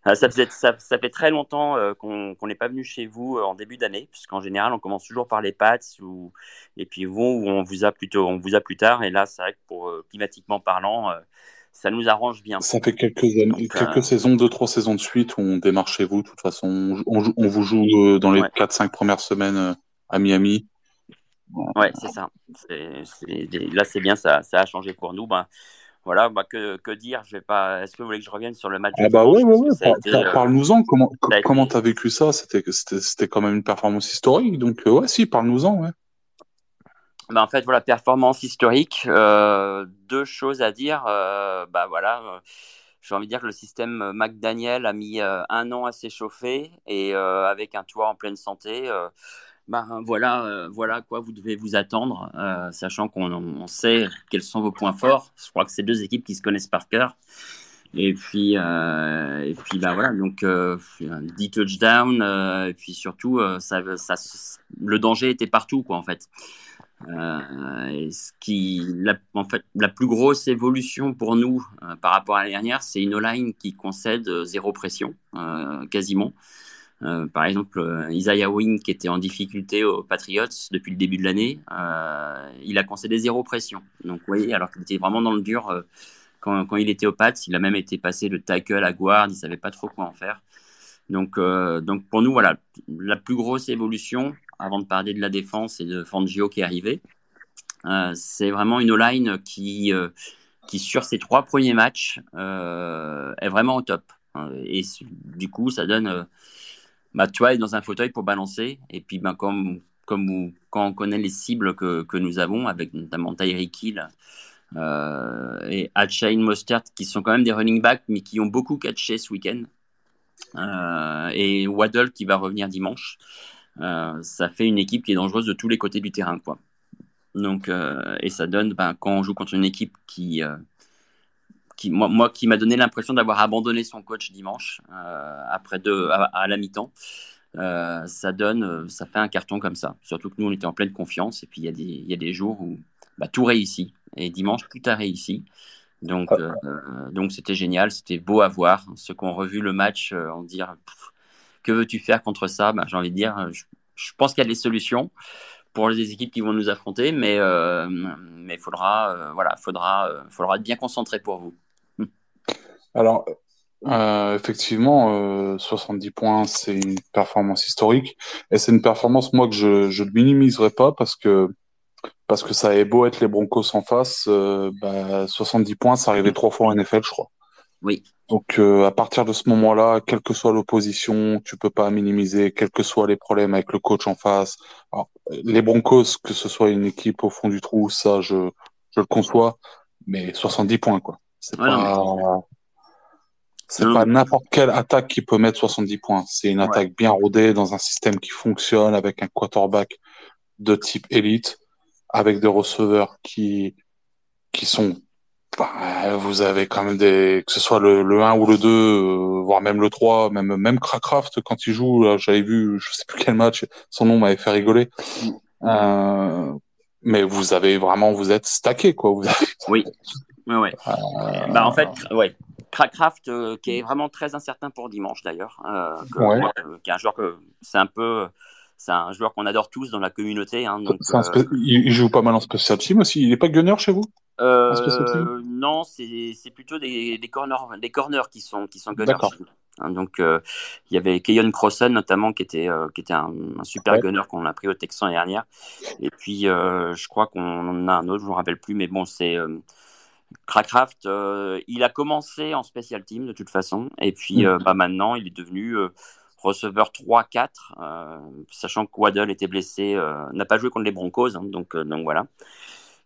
Ça, ça, ça, fait très longtemps qu'on n'est pas venu chez vous en début d'année, puisqu'en général, on commence toujours par les Pats, ou, et puis vous, on vous a plutôt, on vous a plus tard. Et là, c'est vrai que pour climatiquement parlant, ça nous arrange bien. Ça fait quelques, années, quelques euh, saisons, deux, trois saisons de suite où on démarre chez vous. De toute façon, on, on, vous joue euh, dans les quatre, cinq premières semaines euh, à Miami. Ouais, c'est ça. là, c'est bien, ça, ça a changé pour nous. Ben, voilà, bah, que, que, dire? Je vais pas. Est-ce que vous voulez que je revienne sur le match Ah bah ouais, ouais, ouais. Parle-nous-en. Comment t'as vécu ça? C'était c'était quand même une performance historique. Donc ouais, si, parle-nous-en. Ouais. Bah, en fait, voilà, performance historique. Euh, deux choses à dire. Euh, bah voilà, euh, j'ai envie de dire que le système McDaniel a mis un an à s'échauffer et avec un toit en pleine santé. bah, voilà, voilà quoi vous devez vous attendre, sachant qu'on sait quels sont vos points forts. Je crois que c'est deux équipes qui se connaissent par cœur. Et puis, et puis bah voilà, donc 10 touchdowns, et puis surtout, ça, le danger était partout, quoi, en fait. Euh, ce qui, la, en fait, la plus grosse évolution pour nous euh, par rapport à l'année dernière, c'est une line qui concède euh, zéro pression, quasiment. par exemple, Isaiah Wing, qui était en difficulté aux Patriots depuis le début de l'année, il a concédé zéro pression. Donc, voyez, alors qu'il était vraiment dans le dur quand, il était aux Pats, il a même été passé de tackle à guard, il savait pas trop quoi en faire. Donc, donc pour nous, voilà, la plus grosse évolution, avant de parler de la défense et de Fangio qui est arrivé. Euh, c'est vraiment une O-line qui, euh, qui, sur ses trois premiers matchs, euh, est vraiment au top. Et du coup, ça donne. Bah, tu vois, dans un fauteuil pour balancer. Et puis, ben, comme, comme quand on connaît les cibles que, que nous avons, avec notamment Tyreek Hill et Hatchain Mostert, qui sont quand même des running backs, mais qui ont beaucoup catché ce week-end. et Waddle qui va revenir dimanche. Euh, ça fait une équipe qui est dangereuse de tous les côtés du terrain. Quoi. Donc, euh, et ça donne, ben, quand on joue contre une équipe qui, euh, qui moi, moi, qui m'a donné l'impression d'avoir abandonné son coach dimanche après deux, à, la mi-temps, ça donne, ça fait un carton comme ça. Surtout que nous, on était en pleine confiance. Et puis, il y, a des, y a des jours où bah, tout réussit. Et dimanche, tout a réussi. Donc, donc c'était génial, c'était beau à voir. Ceux qui ont revu le match, on dire que veux-tu faire contre ça? Ben, J'ai envie de dire, je, pense qu'il y a des solutions pour les équipes qui vont nous affronter, mais euh, mais faudra euh, faudra euh, faudra être bien concentré pour vous. Alors effectivement, 70 points, c'est une performance historique et c'est une performance moi que je ne minimiserai pas parce que Parce que ça avait beau être les Broncos en face, euh, bah, 70 points, ça arrivait trois fois en NFL, je crois. Oui. Donc euh, à partir de ce moment-là, quelle que soit l'opposition, tu peux pas minimiser, quels que soient les problèmes avec le coach en face. Alors, les Broncos, que ce soit une équipe au fond du trou, ça je, je le conçois, mais 70 points quoi. C'est Ouais, pas n'importe quelle attaque qui peut mettre 70 points. C'est une Ouais. attaque bien rodée dans un système qui fonctionne avec un quarterback de type élite, avec des receveurs qui qui sont bah, vous avez quand même des que ce soit le, le 1 ou le 2 euh, voire même le 3 même même Crackraft quand il joue là, j'avais vu je sais plus quel match son nom m'avait fait rigoler Euh, mais vous avez vraiment vous êtes stacké quoi vous avez- Oui. Ouais, ouais. Euh, Bah, en fait, ouais. Crackcraft, euh, qui est vraiment très incertain pour dimanche d'ailleurs, Ouais. qui est un joueur que c'est un peu, c'est un joueur qu'on adore tous dans la communauté. Hein, donc, euh, il, joue pas mal en special team aussi il est pas gunner chez vous? Euh, non, c'est plutôt des, des corners, des corners qui sont qui sont nous. Hein, donc euh, il y avait Keyon Crossen notamment qui était qui était un, un super Ouais. gunner qu'on a pris au Texan l'année dernière. Et puis je crois qu'on en a un autre, je me rappelle plus, mais bon c'est Crackraft, il a commencé en special team de toute façon, et puis Mm. bah, maintenant il est devenu receveur 3-4, euh, sachant que Waddle était blessé, euh, n'a pas joué contre les Broncos, hein, donc, euh, donc voilà.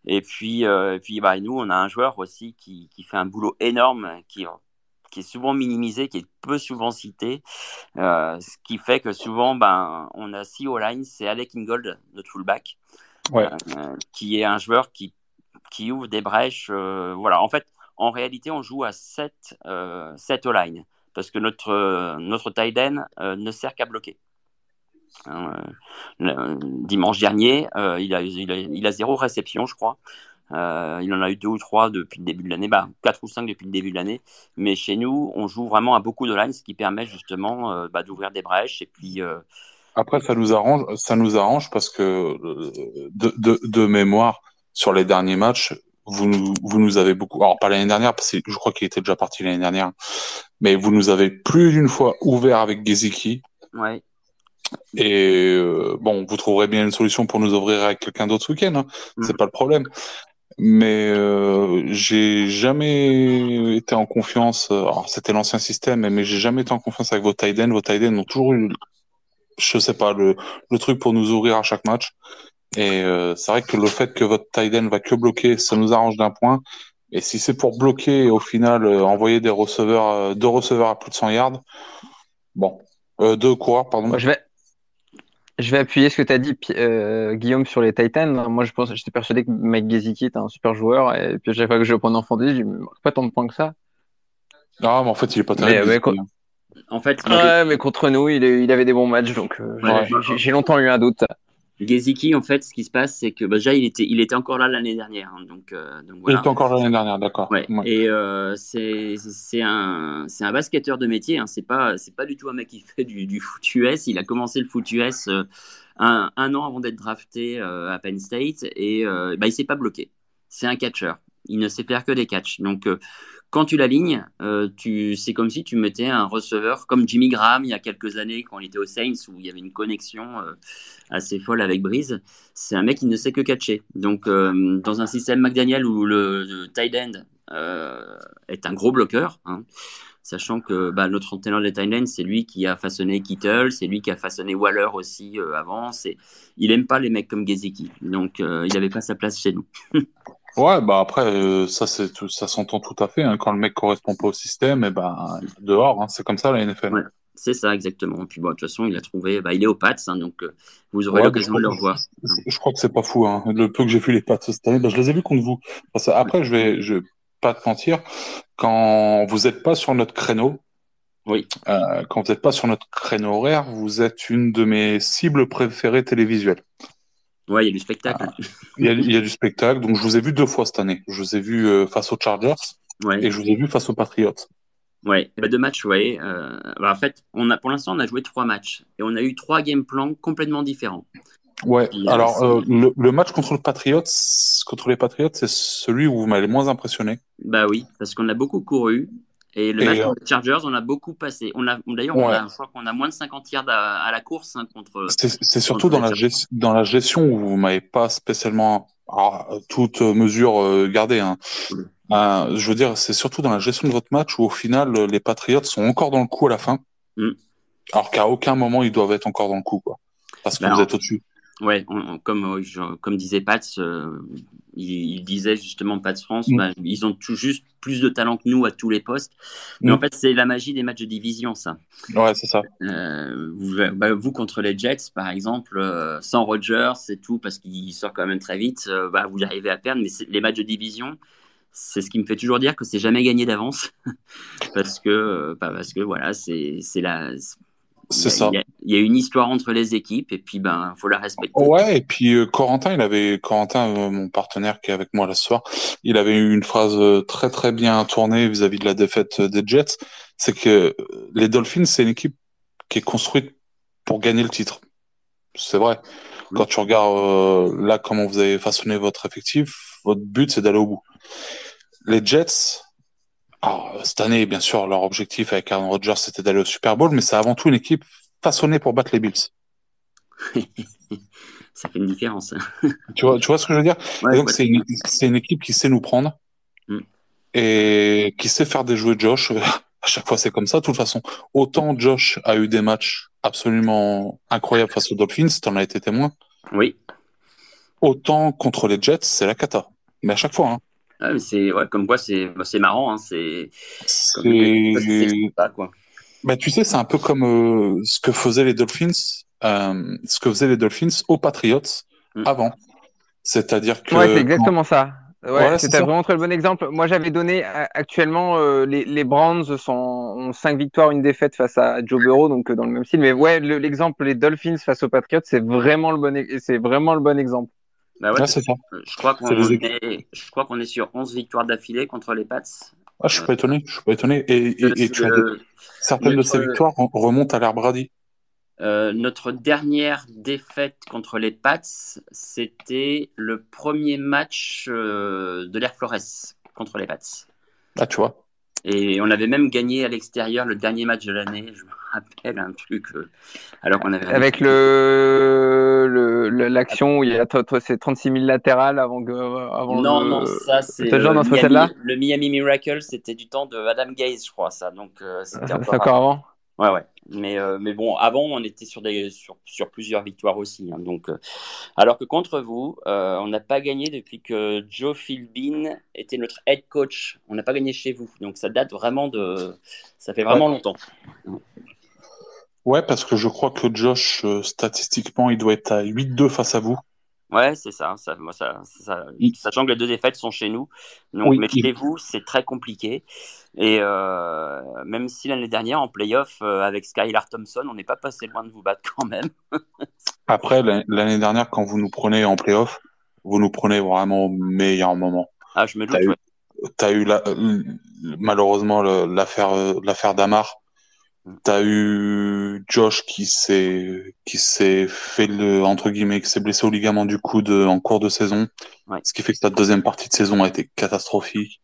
Et puis, et puis bah, nous, on a un joueur aussi qui, qui fait un boulot énorme, qui, qui est souvent minimisé, qui est peu souvent cité, euh, ce qui fait que souvent, ben, on a six O-line, c'est Alec Ingold, notre fullback, Ouais. euh, qui est un joueur qui, qui ouvre des brèches. euh, voilà, en fait, en réalité, on joue à 7, euh, 7 O-line, parce que notre, euh, notre tight end euh, ne sert qu'à bloquer. Hein, euh, dimanche dernier, il, a, il, a, zéro réception, je crois. Il en a eu deux ou trois depuis le début de l'année, bah, quatre ou cinq depuis le début de l'année. Mais chez nous, on joue vraiment à beaucoup de lines, ce qui permet justement bah, d'ouvrir des brèches. Et puis, Après, ça nous arrange, ça nous arrange parce que de, de mémoire, sur les derniers matchs, vous nous, vous nous avez beaucoup, alors pas l'année dernière, parce que je crois qu'il était déjà parti l'année dernière, mais vous nous avez plus d'une fois ouvert avec Geziki. ouais, Et euh, bon, vous trouverez bien une solution pour nous ouvrir avec quelqu'un d'autre ce week-end, hein. c'est Mhm. pas le problème. Mais euh, j'ai jamais été en confiance. euh, Alors c'était l'ancien système, mais j'ai jamais été en confiance avec vos ends. Vos ends ont toujours eu, je sais pas, le, le truc pour nous ouvrir à chaque match. Et euh, c'est vrai que le fait que votre tight end va que bloquer, ça nous arrange d'un point. Et si c'est pour bloquer et au final euh, envoyer des receveurs, euh, deux receveurs à plus de 100 yards, bon, euh, deux coureurs, pardon? Moi, je vais, je vais appuyer ce que tu as dit, euh, Guillaume, sur les Titans. Moi, je pense, j'étais persuadé que Mike Gesicki était un super joueur. Et puis, à chaque fois que je prends en fantasy, je me marque pas tant de points que ça. Ah, mais en fait, il est pas terrible. Mais, mais, en fait, Ouais, mais contre nous, il, est- il avait des bons matchs. Donc, euh, Ouais. j'ai longtemps eu un doute. Geziki, en fait, ce qui se passe, c'est que bah, déjà, il était, il était encore là l'année dernière. hein, donc, euh, donc Il était encore là l'année dernière, d'accord. Ouais. Ouais. Et euh, c'est un un basketteur de métier. Hein. C'est pas pas du tout un mec qui <laughs> fait du, du foot US. Il a commencé le foot US euh, un, un an avant d'être drafté à Penn State et bah, il s'est pas bloqué. C'est un catcheur. Il ne sait faire que des catchs. Donc quand tu l'alignes, euh, tu c'est comme si tu mettais un receveur comme Jimmy Graham il y a quelques années quand il était aux Saints où il y avait une connexion euh, assez folle avec Breeze. C'est un mec qui ne sait que catcher. Donc euh, dans un système McDaniel où le, le tight end est un gros bloqueur, hein, sachant que bah, notre entraîneur de tight end, c'est lui qui a façonné Kittle, c'est lui qui a façonné Waller aussi avant. C'est, il aime pas les mecs comme Gesicki, donc il n'avait pas sa place chez nous. <laughs> Ouais, bah après, euh, ça c'est tout- ça s'entend tout à fait. hein. Quand le mec correspond pas au système, et ben dehors, hein. c'est comme ça la NFL. Ouais. C'est ça exactement. Et puis bon, de toute façon, il a trouvé, bah, il est au Pats, hein, donc euh, vous aurez Ouais, l'occasion de le revoir. Je crois que c'est pas fou. Hein. Le peu que j'ai vu les Pats cette année, bah, je les ai vus contre vous. Parce que après, je vais, je vais pas te mentir, quand vous êtes pas sur notre créneau, Oui. euh, quand vous êtes pas sur notre créneau horaire, vous êtes une de mes cibles préférées télévisuelles. Ouais, il y a du spectacle. Il y a, il y a du spectacle, donc je vous ai vu deux fois cette année. Je vous ai vu euh, face aux Chargers Ouais. et je vous ai vu face aux Patriots. Ouais, bah, deux matchs, ouais. Euh, bah, en fait, on a, pour l'instant, on a joué trois matchs et on a eu trois game plans complètement différents. Ouais. Alors euh, le, le match contre le Patriots, contre les Patriots, c'est celui où vous m'avez le moins impressionné. Bah oui, parce qu'on a beaucoup couru Et le match contre les Chargers, on a beaucoup passé. On a, d'ailleurs, a, je crois qu'on a moins de 50 yards à, la course hein, contre. C'est surtout dans la, gestion, dans la gestion où vous m'avez pas spécialement ah, toute mesure euh, gardée. Hein. Euh, je veux dire, c'est surtout dans la gestion de votre match où au final les Patriots sont encore dans le coup à la fin, mm. alors qu'à aucun moment ils doivent être encore dans le coup, quoi, parce que vous êtes au-dessus. Ouais, comme, comme disait Pats, euh, il, disait justement Pats France, mm. bah, ils ont tout juste plus de talent que nous à tous les postes. Mais en mm. fait, c'est la magie des matchs de division, ça. Ouais, c'est ça. Euh, vous, bah, vous, contre les Jets, par exemple, euh, sans Rodgers, c'est tout, parce qu'il sort quand même très vite, bah, vous arrivez à perdre. Mais les matchs de division, c'est ce qui me fait toujours dire que c'est jamais gagné d'avance. <laughs> parce que, parce que voilà, c'est la c'est ça. Il y, a une histoire entre les équipes et puis ben faut la respecter. Ouais et puis euh, Corentin il avait Corentin euh, mon partenaire qui est avec moi là ce soir il avait eu une phrase euh, très très bien tournée vis-à-vis de la défaite des Jets. C'est que les Dolphins c'est une équipe qui est construite pour gagner le titre. C'est vrai. Quand tu regardes là comment vous avez façonné votre effectif votre but c'est d'aller au bout. Les Jets cette année, bien sûr, leur objectif avec Aaron Rodgers, c'était d'aller au Super Bowl, mais c'est avant tout une équipe façonnée pour battre les Bills. <laughs> ça fait une différence. tu, vois, tu vois ce que je veux dire? Donc, c'est une, une, équipe qui sait nous prendre mm. et qui sait faire des jouets Josh. <laughs> à chaque fois, c'est comme ça. De toute façon, autant Josh a eu des matchs absolument incroyables face aux Dolphins, tu en as été témoin. Oui. Autant contre les Jets, c'est la cata. Mais à chaque fois. Hein c'est ouais, comme quoi c'est bah, c'est marrant, hein, c'est. quoi. Bah, tu sais, c'est un peu comme euh, ce que faisaient les Dolphins, euh, ce que faisaient les Dolphins aux Patriots mm. avant. C'est-à-dire que. Ouais, c'est exactement ça. Ouais, c'était vraiment très bon exemple. Moi, j'avais donné actuellement euh, les, les Browns sont ont cinq victoires, une défaite face à Joe Burrow, donc dans le même style. Mais ouais, l'exemple les Dolphins face aux Patriots, c'est vraiment le bon, c'est vraiment le bon exemple. Bah ouais, ça. Je crois qu'on est, je crois qu'on est sur 11 victoires d'affilée contre les Pats. Ah, je suis pas étonné, je suis pas étonné. Et, et, tu certaines de ces victoires remontent à l'air Brady. Euh, notre dernière défaite contre les Pats, c'était le premier match euh, de l'Air Flores contre les Pats. Ah, tu vois. Et on avait même gagné à l'extérieur le dernier match de l'année. Je me rappelle un truc. Euh, alors qu'on avait. Avec le l'action où il y a ces 36 000 latérales avant Avant non, non, ça c'est. Là Le Miami Miracle, c'était du temps de Adam Gaze, je crois, ça. Donc, euh, c'était encore avant? Ouais, ouais. Mais, euh, mais bon, avant, on était sur, des, sur, sur plusieurs victoires aussi. Hein, donc, euh, alors que contre vous, euh, on n'a pas gagné depuis que Joe Philbin était notre head coach. On n'a pas gagné chez vous. Donc, ça date vraiment de. Ça fait vraiment longtemps. Ouais, parce que je crois que Josh, statistiquement, il doit être à 8-2 face à vous. Ouais, c'est ça. ça, moi, ça, ça sachant que les deux défaites sont chez nous. Donc, mais chez vous, c'est très compliqué. Et euh, même si l'année dernière, en playoff, euh, avec Skylar Thompson, on n'est pas passé loin de vous battre quand même. <laughs> Après, l'année dernière, quand vous nous prenez en playoff, vous nous prenez vraiment au meilleur moment. Ah, je me doute. Tu as eu, la, malheureusement l'affaire l'affaire Damar T'as eu Josh qui s'est qui s'est fait le entre guillemets qui s'est blessé au ligament du coude en cours de saison, ce qui fait que ta deuxième partie de saison a été catastrophique.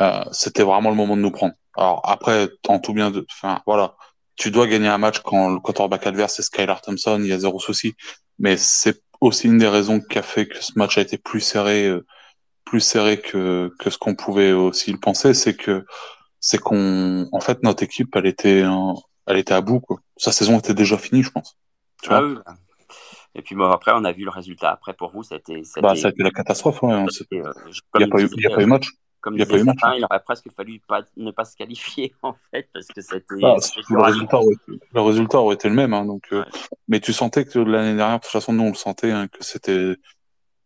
Euh, C'était vraiment le moment de nous prendre. Alors après, en tout bien, de, enfin voilà, tu dois gagner un match quand le quarterback adverse c'est Skylar Thompson, il y a zéro souci. Mais c'est aussi une des raisons qui a fait que ce match a été plus serré, euh, plus serré que que ce qu'on pouvait aussi le penser, c'est que c'est qu'on, en fait, notre équipe, elle était, elle était à bout. Quoi. Sa saison était déjà finie, je pense. Tu vois? Ah Et puis bon, après, on a vu le résultat. Après, pour vous, c'était. Bah, ça a été la catastrophe. Ouais. Euh, il n'y a, pas eu, y a pas eu match. Comme il, y a pas eu match. il aurait presque fallu pas, ne pas se qualifier, <laughs> en fait, parce que c'était. Ah, le, résultat aurait, le résultat aurait été le même. Hein, donc, euh, Mais tu sentais que l'année dernière, de toute façon, nous, on le sentait, hein, que c'était.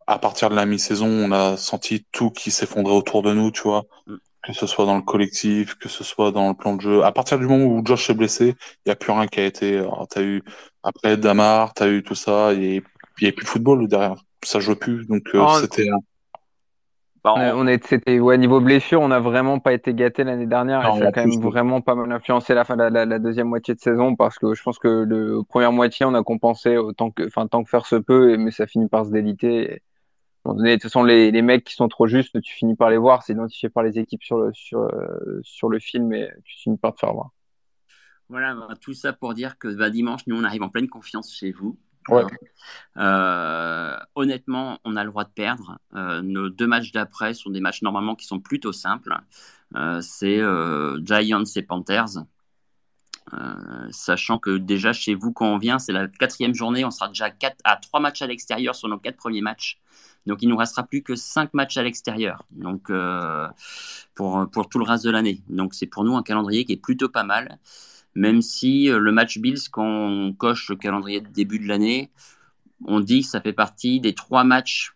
À partir de la mi-saison, on a senti tout qui s'effondrait autour de nous, tu vois. Mm que ce soit dans le collectif, que ce soit dans le plan de jeu. À partir du moment où Josh est blessé, il n'y a plus rien qui a été. T'as eu après Damar, t'as eu tout ça, et il n'y a plus de football derrière. Ça joue plus, donc euh, c'était. Bah, on est, c'était ouais, niveau blessure, on n'a vraiment pas été gâté l'année dernière et ça a quand même vraiment pas mal influencé la fin la, la, deuxième moitié de saison parce que je pense que le première moitié on a compensé autant que, enfin tant que faire se peut, mais ça finit par se déliter. Moment donné, de toute façon, les, les, mecs qui sont trop justes, tu finis par les voir, c'est identifié par les équipes sur le, sur, sur le film et tu finis par te faire voir. Voilà, bah, tout ça pour dire que bah, dimanche, nous, on arrive en pleine confiance chez vous. Ouais. Euh, honnêtement, on a le droit de perdre. Euh, nos deux matchs d'après sont des matchs normalement qui sont plutôt simples. Euh, c'est Giants et Panthers. sachant que déjà chez vous, quand on vient, c'est la quatrième journée, on sera déjà quatre, à trois matchs à l'extérieur sur nos quatre premiers matchs. Donc il nous restera plus que cinq matchs à l'extérieur. Donc pour, pour tout le reste de l'année. Donc c'est pour nous un calendrier qui est plutôt pas mal même si euh, le match Bills, quand on coche le calendrier de début de l'année, on dit que ça fait partie des trois matchs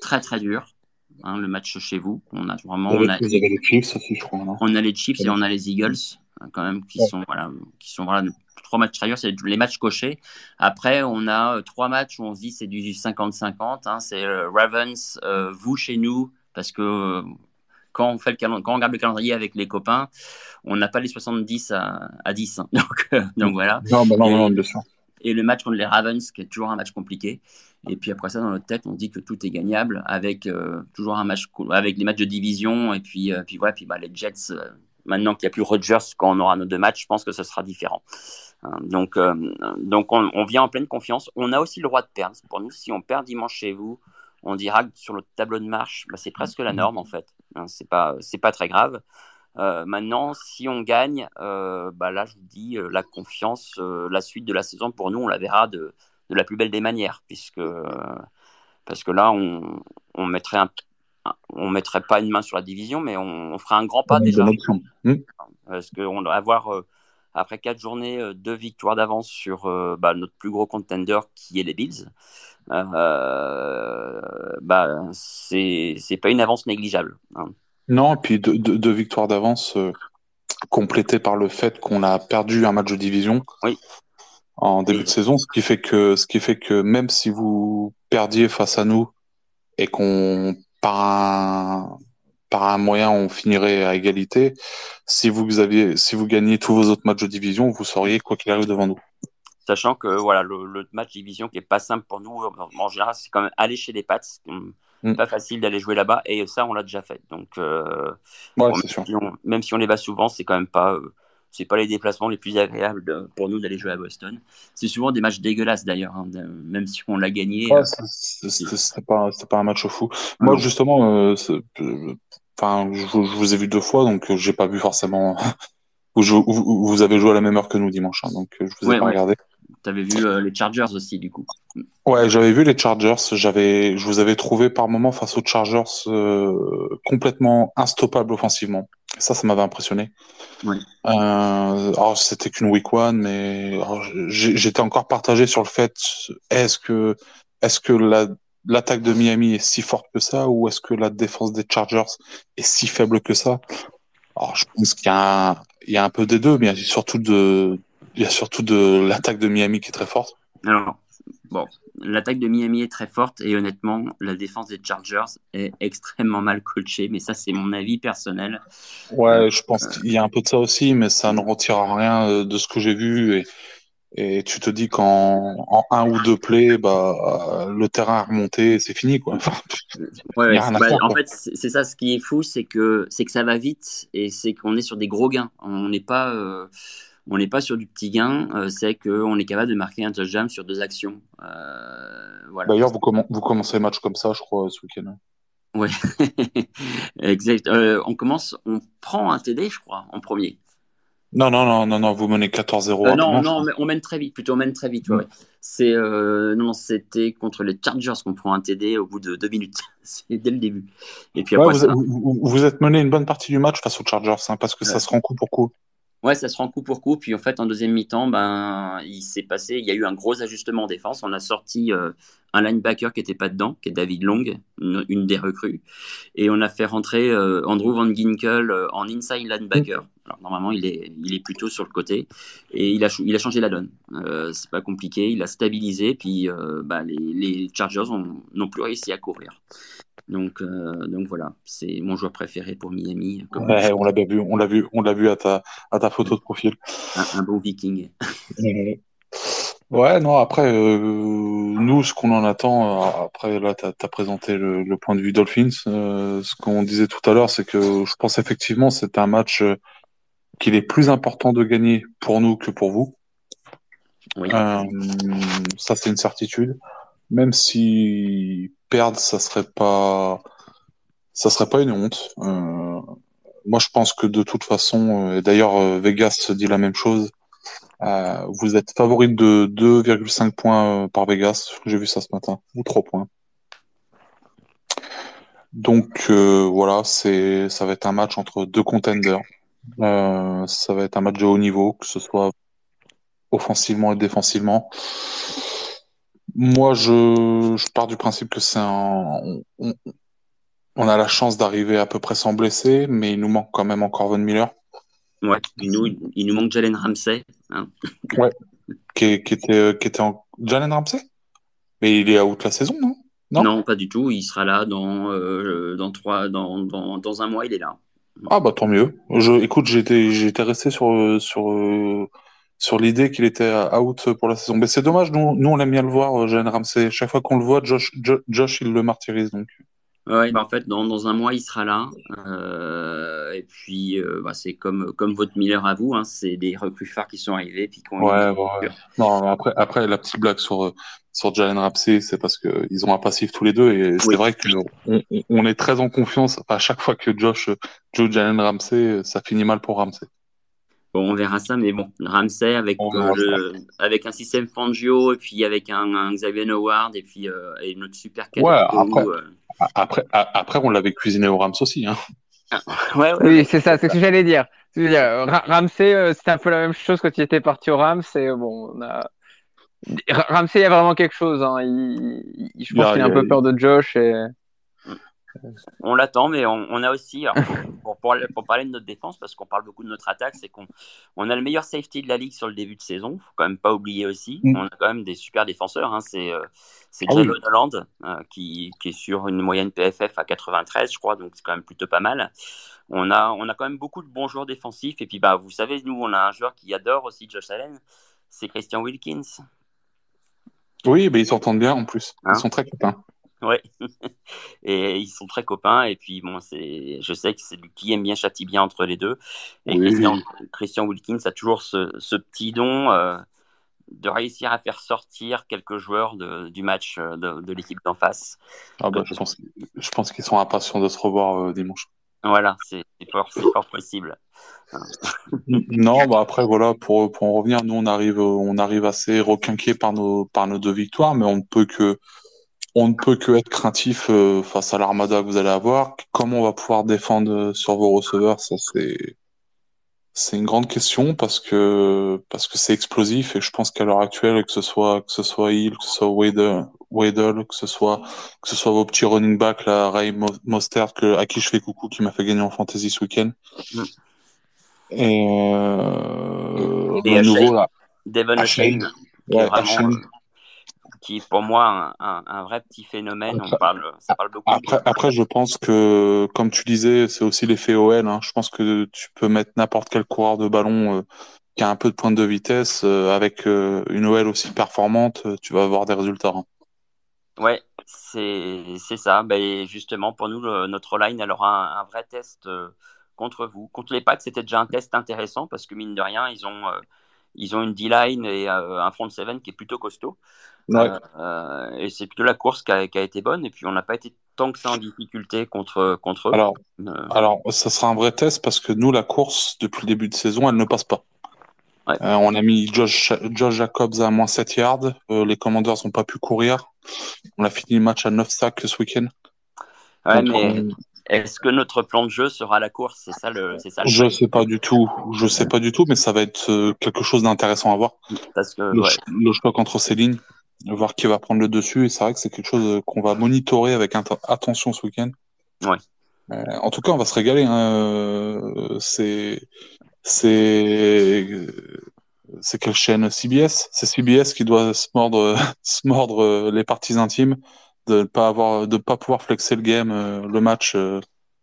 très très durs. Hein, le match chez vous, on a vraiment. On a, les Chiefs aussi, je crois. on a les Chiefs et on a les Eagles, quand même, qui sont voilà, qui sont voilà, trois matchs durs, c'est les matchs cochés. Après, on a euh, trois matchs où on se dit c'est du 50-50. Hein, c'est euh, Ravens, vous chez nous, parce que quand on, fait le quand on regarde le calendrier avec les copains, on n'a pas les 70 à, à 10. Hein. <laughs> Donc, euh, donc voilà. Non, bah non, et, non, bien sûr. Et le match contre les Ravens, qui est toujours un match compliqué. Et puis après ça, dans notre tête, on dit que tout est gagnable avec euh, toujours un match avec les matchs de division. Et puis, euh, puis voilà, puis bah, les Jets, maintenant qu'il n'y a plus Rodgers, quand on aura nos deux matchs, je pense que ce sera différent. Hein, donc, donc on, vient en pleine confiance. On a aussi le droit de perdre. Pour nous, si on perd dimanche chez vous, on dira que sur le tableau de marche, bah, c'est presque la norme en fait. Hein, c'est pas, c'est pas très grave. Euh, maintenant, si on gagne, euh, bah là, je vous dis, euh, la confiance, la suite de la saison, pour nous, on la verra de, de la plus belle des manières, puisque parce que là, on, on mettrait un, on mettrait pas une main sur la division, mais on, on ferait un grand pas déjà. Mmh. Parce qu'on doit avoir après quatre journées, deux victoires d'avance sur bah, notre plus gros contender qui est les Bills. Euh, bah, c'est pas une avance négligeable. Hein. Non, et puis deux, victoires d'avance euh, complétées par le fait qu'on a perdu un match de division oui. en début de saison, ce qui fait que ce qui fait que même si vous perdiez face à nous et qu'on par un par un moyen on finirait à égalité, si vous aviez si vous gagnez tous vos autres matchs de division, vous sauriez quoi qu'il arrive devant nous. Sachant que voilà le, match division qui est pas simple pour nous en général c'est quand même aller chez les Pats mm. pas facile d'aller jouer là-bas et ça on l'a déjà fait. Donc euh, même, si on, même, si on, les bat souvent c'est quand même pas euh, c'est pas les déplacements les plus agréables pour nous d'aller jouer à Boston. C'est souvent des matchs dégueulasses d'ailleurs hein, même si on l'a gagné ouais, euh, c'est pas un match au fou. Moi justement enfin je, vous ai vu deux fois donc j'ai pas vu forcément <laughs> vous, vous, avez joué à la même heure que nous dimanche hein, donc je vous ai pas regardé tu avais vu euh, les Chargers aussi, du coup. Ouais, j'avais vu les Chargers. J'avais, je vous avais trouvé par moment face aux Chargers euh, complètement instappable offensivement. Ça, ça m'avait impressionné. Ouais. Euh, alors, c'était qu'une week one, mais j'étais encore partagé sur le fait est-ce que, est-ce que la, l'attaque de Miami est si forte que ça, ou est-ce que la défense des Chargers est si faible que ça? Alors, je pense qu'il y a un peu des deux, mais surtout de il y a surtout de l'attaque de Miami qui est très forte. Alors, bon, l'attaque de Miami est très forte et honnêtement, la défense des Chargers est extrêmement mal coachée, mais ça, c'est mon avis personnel. Ouais, je pense qu'il y a un peu de ça aussi, mais ça ne retire rien euh, de ce que j'ai vu et, et tu te dis qu'en en un ou deux plays, bah, le terrain a remonté, c'est fini, quoi. ouais, en fait, c'est ça, ce qui est fou, c'est que, que ça va vite et c'est qu'on est sur des gros gains. On n'est pas, euh, on n'est pas sur du petit gain, euh, c'est qu'on est capable de marquer un touchdown sur deux actions. Euh, voilà. D'ailleurs, vous, vous, commencez le match comme ça, je crois, ce week-end. Oui, <laughs> exact. Euh, on commence, on prend un TD, je crois, en premier. Non, non, non, non, non, vous menez 14-0. non, non, on mène très vite, plutôt on mène très vite. Ouais. C'est non, c'était contre les Chargers qu'on prend un TD au bout de deux minutes. <laughs> C'est dès le début. Et puis après, vous, vous, êtes mené une bonne partie du match face aux Chargers, hein, parce que ça se rend coup pour coup. Ouais, ça se rend coup pour coup. Puis en fait, en deuxième mi-temps, ben, il s'est passé, il y a eu un gros ajustement en défense. On a sorti euh, un linebacker qui n'était pas dedans, qui est David Long, une, des recrues. Et on a fait rentrer euh, Andrew Van Ginkel euh, en inside linebacker. Alors normalement, il est, il est plutôt sur le côté. Et il a, il a changé la donne. c'est pas compliqué. Il a stabilisé. Puis bah, les, les, Chargers n'ont plus réussi à courir. Donc, euh, donc voilà, c'est mon joueur préféré pour Miami. ouais, on l'a bien vu, on l'a vu, on l'a vu à ta, à ta photo de profil. Un, bon Viking. <laughs> Ouais, non, après, euh, nous, ce qu'on en attend, euh, après, là, tu as, présenté le, point de vue Dolphins. Euh, ce qu'on disait tout à l'heure, c'est que je pense effectivement c'est un match qu'il est plus important de gagner pour nous que pour vous. Oui. ça, c'est une certitude. Même si perdre, ça serait pas, ça serait pas une honte. moi, je pense que de toute façon, et d'ailleurs, Vegas dit la même chose euh, vous êtes favori de 2,5 points euh, par Vegas. J'ai vu ça ce matin. Ou 3 points. Donc euh, voilà, c'est ça va être un match entre deux contenders. ça va être un match de haut niveau, que ce soit offensivement et défensivement. Moi, je, je pars du principe que c'est un. On, on, a la chance d'arriver à peu près sans blesser, mais il nous manque quand même encore Von Miller. Ouais, il nous, il nous manque Jalen Ramsey. Hein. <laughs> Ouais, qui, qui, était, qui était en. Jalen Ramsey? Mais il est out la saison, non? Non, non, pas du tout. Il sera là dans, euh, dans, trois, dans, dans, dans, un mois, il est là. Ah, bah tant mieux. Je, écoute, j'étais, j'étais resté sur, sur, sur l'idée qu'il était out pour la saison. Mais c'est dommage, nous, nous on aime bien le voir, Jalen Ramsey. Chaque fois qu'on le voit, Josh, Josh, il le martyrise. Donc. Ouais, bah en fait, dans, dans, un mois, il sera là. Euh, et puis, euh, bah, c'est comme, comme votre Miller à vous, hein, c'est des recrues phares qui sont arrivés. Puis ouais, ouais. Non, après, après, la petite blague sur, sur Jalen Ramsey, c'est parce qu'ils ont un passif tous les deux. Et c'est vrai qu'on on, est très en confiance. À chaque fois que Josh joue Jalen Ramsey, ça finit mal pour Ramsey. Bon, on verra ça, mais bon, Ramsey avec, euh, avec un système Fangio et puis avec un, Xavier Howard et puis et notre super ouais, après, après, après, on l'avait cuisiné au Rams aussi. Hein. Ah, oui, c'est ça, c'est ce que j'allais dire. Ramsey, euh, c'était un peu la même chose quand il était parti au Rams. Et bon, on a... Ramsey, il y a vraiment quelque chose. Hein. Il, je pense qu'il a un peu peur de Josh. Et... On l'attend, mais on, a aussi, <laughs> pour, pour, parler de notre défense, parce qu'on parle beaucoup de notre attaque, c'est qu'on on a le meilleur safety de la ligue sur le début de saison. faut quand même pas oublier aussi. Mm. On a quand même des super défenseurs. Hein. C'est euh, c'est ah Holland euh, qui, qui, est sur une moyenne PFF à 93, je crois, donc c'est quand même plutôt pas mal. On a, on a quand même beaucoup de bons joueurs défensifs. Et puis, bah, vous savez, nous, on a un joueur qui adore aussi Josh Allen, c'est Christian Wilkins. Oui, mais ils s'entendent bien en plus. ils hein sont très copains. Ouais. <laughs> et ils sont très copains. Et puis, bon, c'est, je sais que c'est lui qui aime bien, châtie bien entre les deux. Et Christian, Wilkins a toujours ce, ce petit don euh, de réussir à faire sortir quelques joueurs de, du match euh, de, de l'équipe d'en face. Ah bah, je, pense, je pense qu'ils sont impatients de se revoir euh, dimanche. Voilà, c'est fort, fort possible. non, bah après voilà, pour, pour en revenir, nous on arrive, on arrive assez requinqués par nos, par nos deux victoires, mais on ne peut que on ne peut que être craintif euh, face à l'armada que vous allez avoir. Comment on va pouvoir défendre euh, sur vos receveurs, ça c'est c'est une grande question parce que parce que c'est explosif et je pense qu'à l'heure actuelle que ce soit que ce soit Hill, que ce soit Waddle, Waddle que ce soit que ce soit vos petits running backs là, Ray Mostert que à qui je fais coucou qui m'a fait gagner en fantasy ce week-end. Mm. Et, euh, et nouveau là, Devon Ashane, ouais, qui est pour moi un, vrai petit phénomène. On parle, ça parle beaucoup. Après, après, je pense que, comme tu disais, c'est aussi l'effet OL. Hein. Je pense que tu peux mettre n'importe quel coureur de ballon euh, qui a un peu de pointe de vitesse euh, avec euh, une OL aussi performante, tu vas avoir des résultats. Hein. Ouais, c'est ça. Ben, justement, pour nous, notre line, elle aura un, vrai test contre vous. Contre les Packs, c'était déjà un test intéressant parce que mine de rien, ils ont ils ont une D-line et un front seven qui est plutôt costaud. Euh, et c'est plutôt la course qui a, qui a, été bonne. Et puis, on n'a pas été tant que ça en difficulté contre, contre eux. Alors, euh, alors, ça sera un vrai test parce que nous, la course, depuis le début de saison, elle ne passe pas. Euh, on a mis Josh, Josh, Jacobs à moins 7 yards. les Commanders n'ont pas pu courir. On a fini le match à 9 sacs ce week-end. Ouais, mais est-ce que notre plan de jeu sera la course? C'est ça le, c'est ça. je sais pas du tout. Je sais pas du tout, mais ça va être quelque chose d'intéressant à voir. Parce que le, ouais. le choc entre ces lignes voir qui va prendre le dessus. Et c'est vrai que c'est quelque chose qu'on va monitorer avec attention ce week-end. Ouais. Euh, en tout cas, on va se régaler. Hein. Euh, c'est c'est c'est quelle chaîne? CBS C'est CBS qui doit se mordre <laughs> se mordre les parties intimes de ne pas avoir de pas pouvoir flexer le game euh, le match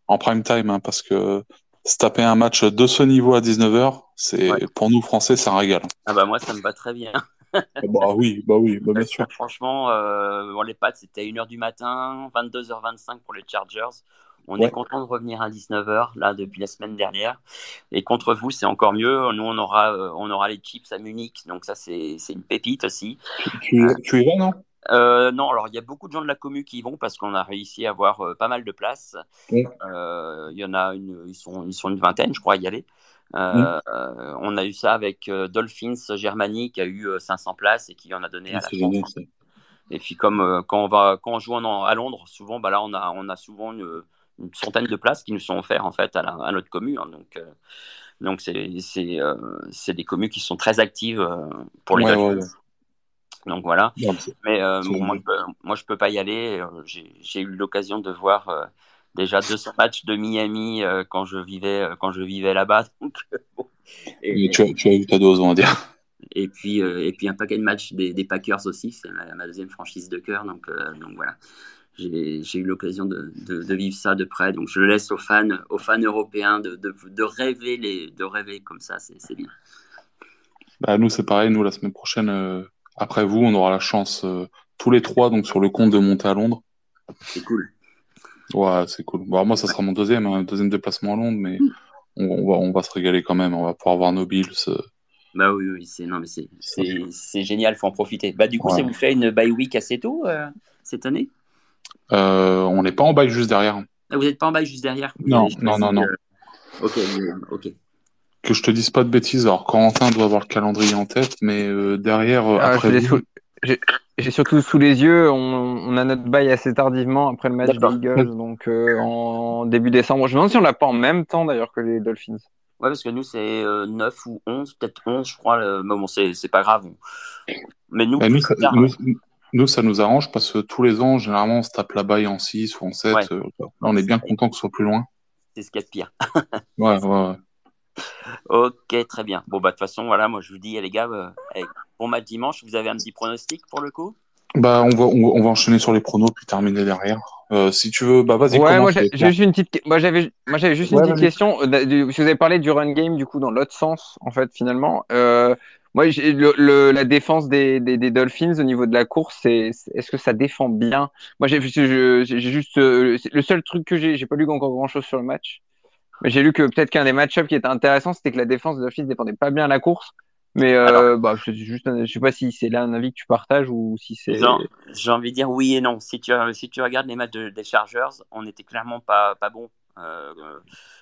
en prime time hein, parce que se taper un match de ce niveau à 19h, c'est pour nous français, c'est un régal. Ah bah moi ça me va très bien. Bah oui, bah oui, bah bien sûr. Franchement, euh, les Pats, c'était 1h du matin, 22h25 pour les Chargers. On est content de revenir à 19h, là, depuis la semaine dernière. Et contre vous, c'est encore mieux. Nous, on aura, euh, on aura les chips à Munich, donc ça, c'est une pépite aussi. Tu, tu, y vas, non? euh, non, alors il y a beaucoup de gens de la commu qui y vont parce qu'on a réussi à avoir pas mal de places. Il y en a une, ils sont, ils sont une vingtaine, je crois, à y aller. Euh, on a eu ça avec euh, Dolphins Germany qui a eu 500 euh, places et qui en a donné à la France. Et puis comme quand on va quand on joue à Londres, souvent bah là on a on a souvent une, centaine de places qui nous sont offertes en fait à, notre commune. Hein. donc donc c'est c'est des communes qui sont très actives pour les Dolphins. Donc voilà. Mais moi, je peux, moi, je peux pas y aller. J'ai eu l'occasion de voir déjà 200 matchs de Miami euh, quand je vivais euh, quand je vivais là-bas. <laughs> et, tu, as, tu, as, eu ta dose, on va dire. Et puis euh, et puis un paquet de matchs des, des Packers aussi, c'est ma, deuxième franchise de cœur, donc donc voilà. J'ai eu l'occasion de, de, vivre ça de près, donc je le laisse aux fans, aux fans européens de, de rêver les, de rêver comme ça, c'est bien. Bah, nous c'est pareil, nous la semaine prochaine, après vous, on aura la chance tous les trois donc sur le compte de monter à Londres. C'est cool. Ouais, c'est cool. Bon, moi, ça sera mon deuxième, un hein, deuxième déplacement à Londres, mais on, va, on va se régaler quand même. On va pouvoir voir nos Bills. Euh. Bah oui, oui, c'est non, mais c'est, c'est, génial, faut en profiter. Bah du coup, ça vous fait une bye week assez tôt euh, cette année? Euh, On n'est pas en bye juste derrière. Ah, vous n'êtes pas en bye juste derrière? Non, non, non, non. Ok, ok. Que je te dise pas de bêtises. Alors, Corentin doit avoir le calendrier en tête, mais derrière, ah, après. J'ai surtout sous les yeux, on, a notre bail assez tardivement après le match des Eagles, donc euh, en début décembre. Je me demande si on l'a pas en même temps d'ailleurs que les Dolphins. Ouais, parce que nous, c'est 9 euh, ou 11, peut-être 11, je crois. Mais bon, c'est pas grave. Mais nous, nous, ça, nous, ça, nous, arrange parce que tous les ans, généralement, on se tape la baille en 6 ou en 7. Euh, là, on est bien content que ce soit plus loin. C'est ce qu'il y a de pire. ouais, ouais, ouais. Ok, très bien. Bon, bah, de toute façon, voilà, moi, je vous dis, les gars, bon match dimanche. Vous avez un petit pronostic pour le coup? Bah, on va, on, va enchaîner sur les pronos puis terminer derrière. Euh, si tu veux, bah vas-y. Ouais, moi j'ai juste une petite, moi j'avais, moi j'avais juste une petite question. Euh, si vous avez parlé du run game, du coup, dans l'autre sens, en fait, finalement. Euh, moi, le, la défense des, des, des, Dolphins au niveau de la course, c'est, est-ce que ça défend bien? Moi, j'ai juste le seul truc que j'ai, j'ai pas lu encore grand chose sur le match, mais j'ai lu que peut-être qu'un des match-ups qui était intéressant, c'était que la défense des Dolphins dépendait pas bien de la course. Mais euh, bah, je, juste, je sais pas si c'est là un avis que tu partages ou si c'est. J'ai envie de dire oui et non. Si tu, si tu regardes les matchs des Chargers, on n'était clairement pas, pas bon euh,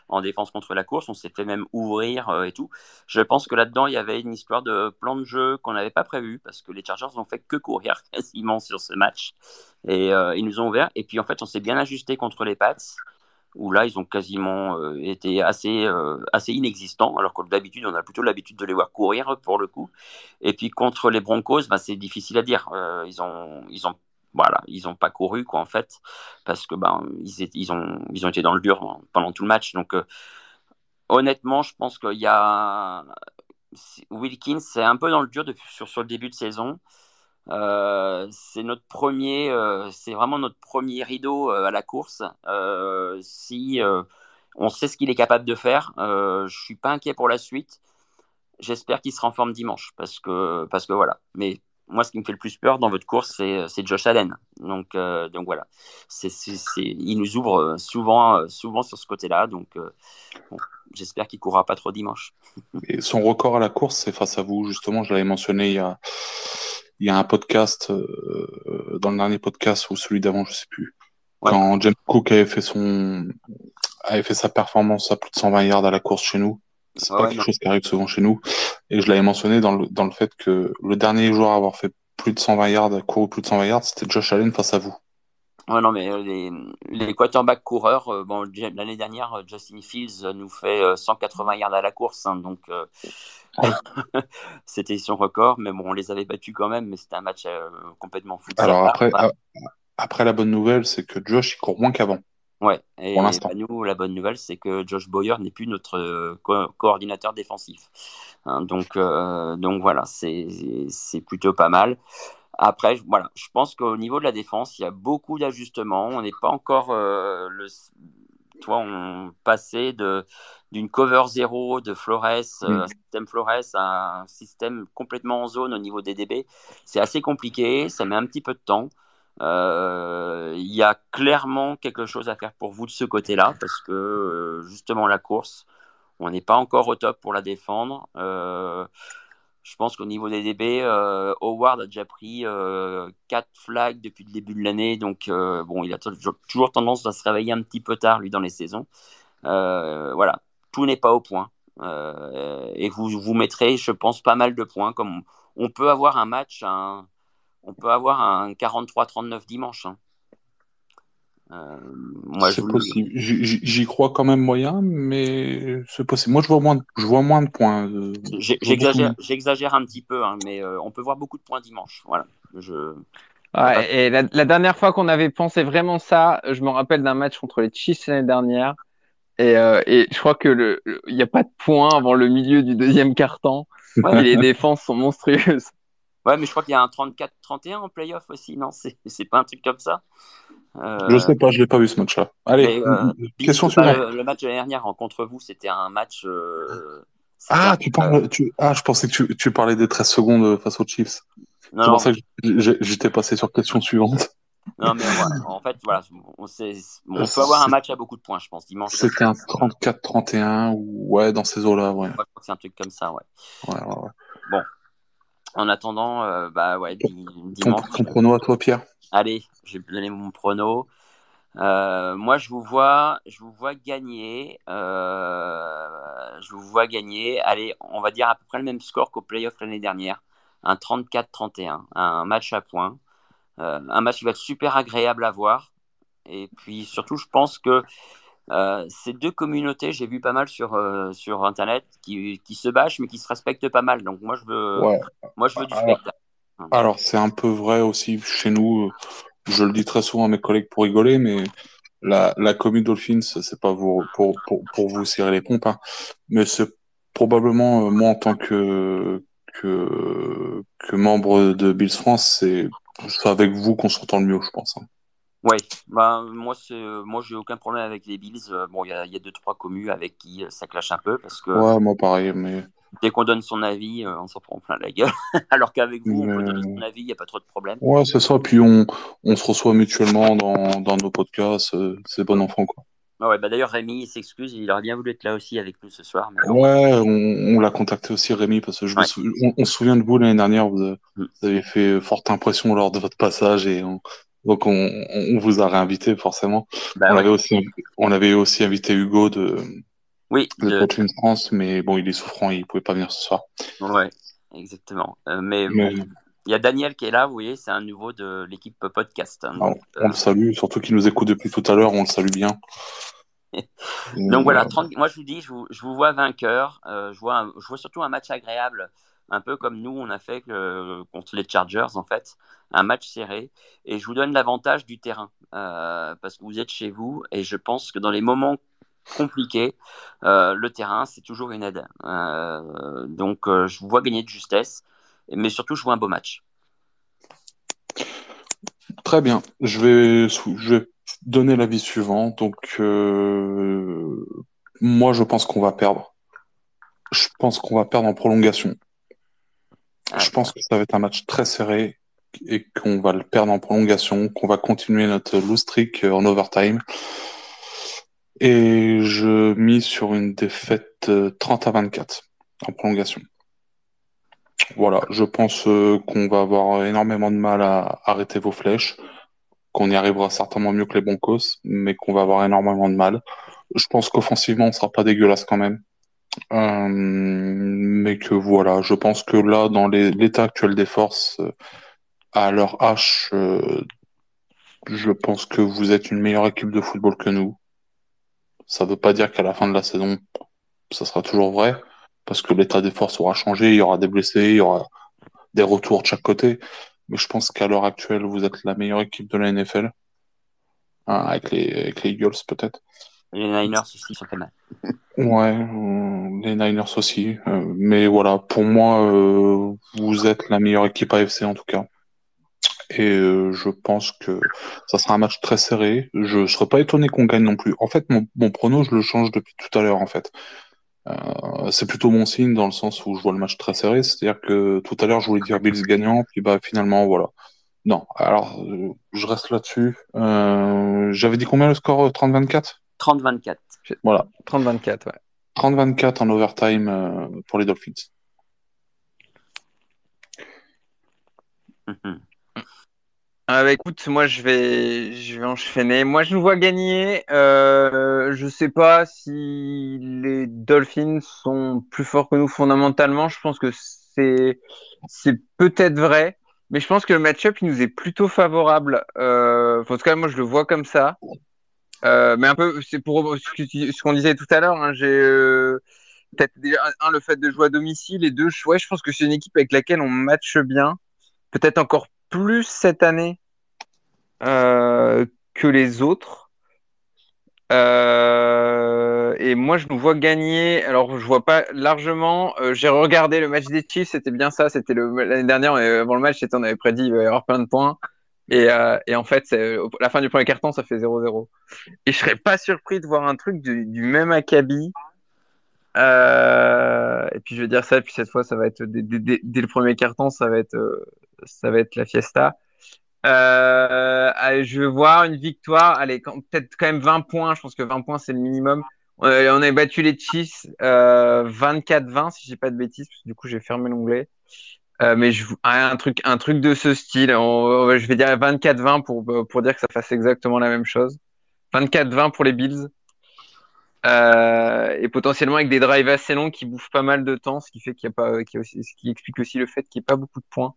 en défense contre la course. On s'est fait même ouvrir euh, et tout. Je pense que là-dedans, il y avait une histoire de plan de jeu qu'on n'avait pas prévu parce que les Chargers n'ont fait que courir <laughs> quasiment sur ce match. Et euh, ils nous ont ouvert. Et puis en fait, on s'est bien ajusté contre les Pats où là, ils ont quasiment euh, été assez, euh, assez inexistants, alors que d'habitude, on a plutôt l'habitude de les voir courir pour le coup. Et puis contre les Broncos, bah, c'est difficile à dire. Euh, ils ont, ils ont, voilà, ils ont pas couru quoi en fait, parce que ben ils, ont, ils ont été dans le dur pendant tout le match. Donc honnêtement, je pense qu'il y a Wilkins, c'est un peu dans le dur sur, sur le début de saison. Euh, c'est notre premier, euh, c'est vraiment notre premier rideau euh, à la course. si on sait ce qu'il est capable de faire, je suis pas inquiet pour la suite. J'espère qu'il sera en forme dimanche parce que parce que voilà. Mais moi, ce qui me fait le plus peur dans votre course, c'est Josh Allen. Donc, donc voilà. C'est, il nous ouvre souvent, souvent sur ce côté-là. Donc, j'espère qu'il courra pas trop dimanche. Son record à la course, c'est face à vous. Justement, je l'avais mentionné il y a, il y a un podcast euh, dans le dernier podcast ou celui d'avant, je sais plus. Quand James Cook avait fait son avait fait sa performance à plus de 120 yards à la course chez nous. C'est pas quelque chose qui arrive souvent chez nous. Et je l'avais mentionné dans le, dans le fait que le dernier joueur à avoir fait plus de 120 yards, à couru plus de 120 yards, c'était Josh Allen face à vous. Ouais, non, mais euh, les, les quarterbacks coureurs, euh, bon, l'année dernière, euh, Justin Fields nous fait 180 yards à la course, hein, donc <laughs> c'était son record, mais bon, on les avait battus quand même, mais c'était un match complètement fou. Alors après, après, la bonne nouvelle, c'est que Josh, il court moins qu'avant. Ouais, et pour l'instant. nous, la bonne nouvelle, c'est que Josh Boyer n'est plus notre coordinateur défensif. Hein, donc, donc voilà, c'est plutôt pas mal. Après, voilà, je pense qu'au niveau de la défense, il y a beaucoup d'ajustements. On n'est pas encore euh, le, toi, on passait de d'une cover zéro de Flores, un système Flores, à un système complètement en zone au niveau des DB. C'est assez compliqué, ça met un petit peu de temps. Il y a clairement quelque chose à faire pour vous de ce côté-là, parce que justement la course, on n'est pas encore au top pour la défendre. Je pense qu'au niveau des DB, euh, Howard a déjà pris euh, 4 flags depuis le début de l'année. Donc, euh, bon, il a toujours tendance à se réveiller un petit peu tard, lui, dans les saisons. Euh, voilà, tout n'est pas au point. et vous vous mettrez, je pense, pas mal de points. Comme on peut avoir un match, on peut avoir un 43-39 dimanche. Hein. Euh, moi, c'est possible. J'y crois quand même moyen, mais c'est possible. Moi, je vois moins, de, je vois moins de points. Euh, j'exagère, j'exagère un petit peu, hein, mais euh, on peut voir beaucoup de points dimanche. Voilà. Je. Ouais, et la, dernière fois qu'on avait pensé vraiment ça, je me rappelle d'un match contre les Chiefs l'année dernière, et, et je crois que le, il n'y a pas de points avant le milieu du deuxième quart-temps. et les défenses sont monstrueuses. Ouais, mais je crois qu'il y a un 34-31 en playoff aussi, non? C'est pas un truc comme ça? Je sais pas, je l'ai pas vu ce match-là. Allez, euh, question suivante. Le, match de l'année dernière contre vous, c'était un match. Euh, ah, tu parles, tu... ah, je pensais que tu, tu, parlais des 13 secondes face aux Chiefs. C'est pour ça que j'étais passé sur question suivante. Non, mais en fait, voilà, on, sait, on peut avoir un match à beaucoup de points, je pense, dimanche. C'était un 34-31, ou ouais, dans ces eaux-là, ouais. C'est un truc comme ça, ouais. Ouais, ouais, ouais. Bon, en attendant, euh, bah ouais, dimanche. Ton, prono à toi, Pierre Allez, je vais donner mon prono. Euh, moi, je vous vois, je vous vois gagner. Euh, je vous vois gagner. Allez, on va dire à peu près le même score qu'au playoff l'année dernière, un 34-31, un match à points, un match qui va être super agréable à voir. Et puis surtout, je pense que euh, ces deux communautés, j'ai vu pas mal sur, euh, sur Internet, qui, qui, se bâchent, mais qui se respectent pas mal. Donc moi, je veux, moi, je veux du spectacle. Alors, c'est un peu vrai aussi chez nous. Je le dis très souvent à mes collègues pour rigoler, mais la, la commune Dolphins, c'est pas pour, pour, pour, pour, vous serrer les pompes, hein. mais c'est probablement, euh, moi, en tant que, que, que membre de Bills France, c'est avec vous qu'on s'entend le mieux, je pense. Hein. Oui, bah, moi, c'est, euh, moi, j'ai aucun problème avec les Bills. Euh, bon, il y a, y a, deux, trois communes avec qui ça clash un peu parce que. Ouais, moi, pareil, mais. Dès qu'on donne son avis, on s'en prend plein la gueule. <laughs> Alors qu'avec vous, on peut donner son avis, il n'y a pas trop de problème. Ouais, c'est ça. Puis on, on se reçoit mutuellement dans, dans nos podcasts. c'est bon enfant, quoi. Ah ouais, bah d'ailleurs, Rémi s'excuse, il aurait bien voulu être là aussi avec nous ce soir. ouais, on, on l'a contacté aussi, Rémi, parce que je on, on, se souvient de vous l'année dernière, vous, mm. vous, avez fait forte impression lors de votre passage et on, donc on, vous a réinvité forcément. Bah on, avait aussi, on avait aussi invité Hugo de, oui, de, de... France, mais bon, il est souffrant, il pouvait pas venir ce soir. Ouais, exactement. Euh, mais, il y a Daniel qui est là, vous voyez, c'est un nouveau de l'équipe podcast. Hein, donc, on, le salue, surtout qu'il nous écoute depuis tout à l'heure, on le salue bien. <laughs> donc voilà, 30... moi je vous dis, je vous, je vous vois vainqueur, euh, je, vois je vois surtout un match agréable un peu comme nous, on a fait euh, contre les Chargers, en fait, un match serré. Et je vous donne l'avantage du terrain, euh, parce que vous êtes chez vous, et je pense que dans les moments compliqués, euh, le terrain, c'est toujours une aide. donc, je vous vois gagner de justesse, mais surtout, je vois un beau match. Très bien. Je vais, je vais donner l'avis suivant. Donc, moi, je pense qu'on va perdre. Je pense qu'on va perdre en prolongation. Je pense que ça va être un match très serré et qu'on va le perdre en prolongation, qu'on va continuer notre loose streak en overtime. Et je mise sur une défaite 30 euh, à 24 en prolongation. Voilà, je pense euh, qu'on va avoir énormément de mal à arrêter vos flèches, qu'on y arrivera certainement mieux que les Broncos, mais qu'on va avoir énormément de mal. Je pense qu'offensivement, on sera pas dégueulasse quand même. Euh, mais que voilà, je pense que là, dans l'état actuel des forces, à leur H, euh, je pense que vous êtes une meilleure équipe de football que nous. Ça veut pas dire qu'à la fin de la saison, ça sera toujours vrai, parce que l'état des forces aura changé, il y aura des blessés, il y aura des retours de chaque côté. Mais je pense qu'à l'heure actuelle, vous êtes la meilleure équipe de la NFL, hein, avec, les, avec les Eagles peut-être. Les Niners aussi sont pas mal. ouais, euh, les Niners aussi. Euh, mais voilà, pour moi, euh, vous êtes la meilleure équipe AFC en tout cas. Et euh, je pense que ça sera un match très serré. Je serais pas étonné qu'on gagne non plus. En fait, mon, mon prono, je le change depuis tout à l'heure, en fait. Euh, c'est plutôt mon signe dans le sens où je vois le match très serré. C'est-à-dire que tout à l'heure, je voulais dire Bills gagnant, puis bah finalement, voilà. Non, alors euh, je reste là-dessus. Euh, J'avais dit combien le score 30-24 30-24. Voilà. 30-24, ouais. 30-24 en overtime euh, pour les Dolphins. Mhm. Ah bah écoute, moi je vais, je vais enchaîner. Moi je nous vois gagner. Euh, je sais pas si les Dolphins sont plus forts que nous fondamentalement. Je pense que c'est, c'est peut-être vrai, mais je pense que le match-up il nous est plutôt favorable. Euh, en tout cas, moi je le vois comme ça. Euh, mais un peu, c'est pour ce qu'on disait tout à l'heure. Hein, j'ai euh, peut-être déjà, un, le fait de jouer à domicile et deux, ouais, je pense que c'est une équipe avec laquelle on matche bien. Peut-être encore plus cette année euh, que les autres. Euh, et moi, je nous vois gagner. Alors, je vois pas largement. Euh, J'ai regardé le match des Chiefs, c'était bien ça. C'était l'année dernière, avant le match, on avait prédit il va y avoir plein de points. Et, et en fait, la fin du premier carton, ça fait 0-0. Et je serais pas surpris de voir un truc du, même acabit. Et puis je vais dire ça, et puis cette fois, ça va être dès, le premier carton, ça va être, ça va être la fiesta. Euh, je vais voir une victoire. Allez, peut-être quand même 20 points. Je pense que 20 points, c'est le minimum. Euh, on a battu les Chiefs euh, 24-20, si j'ai pas de bêtises, parce que du coup, j'ai fermé l'onglet. Euh, mais je, un truc, un truc de ce style. Je vais dire 24-20 pour, pour dire que ça fasse exactement la même chose. 24-20 pour les Bills. Euh, et potentiellement avec des drives assez longs qui bouffent pas mal de temps, ce qui fait qu'il y a pas, ce qui explique aussi le fait qu'il n'y ait pas beaucoup de points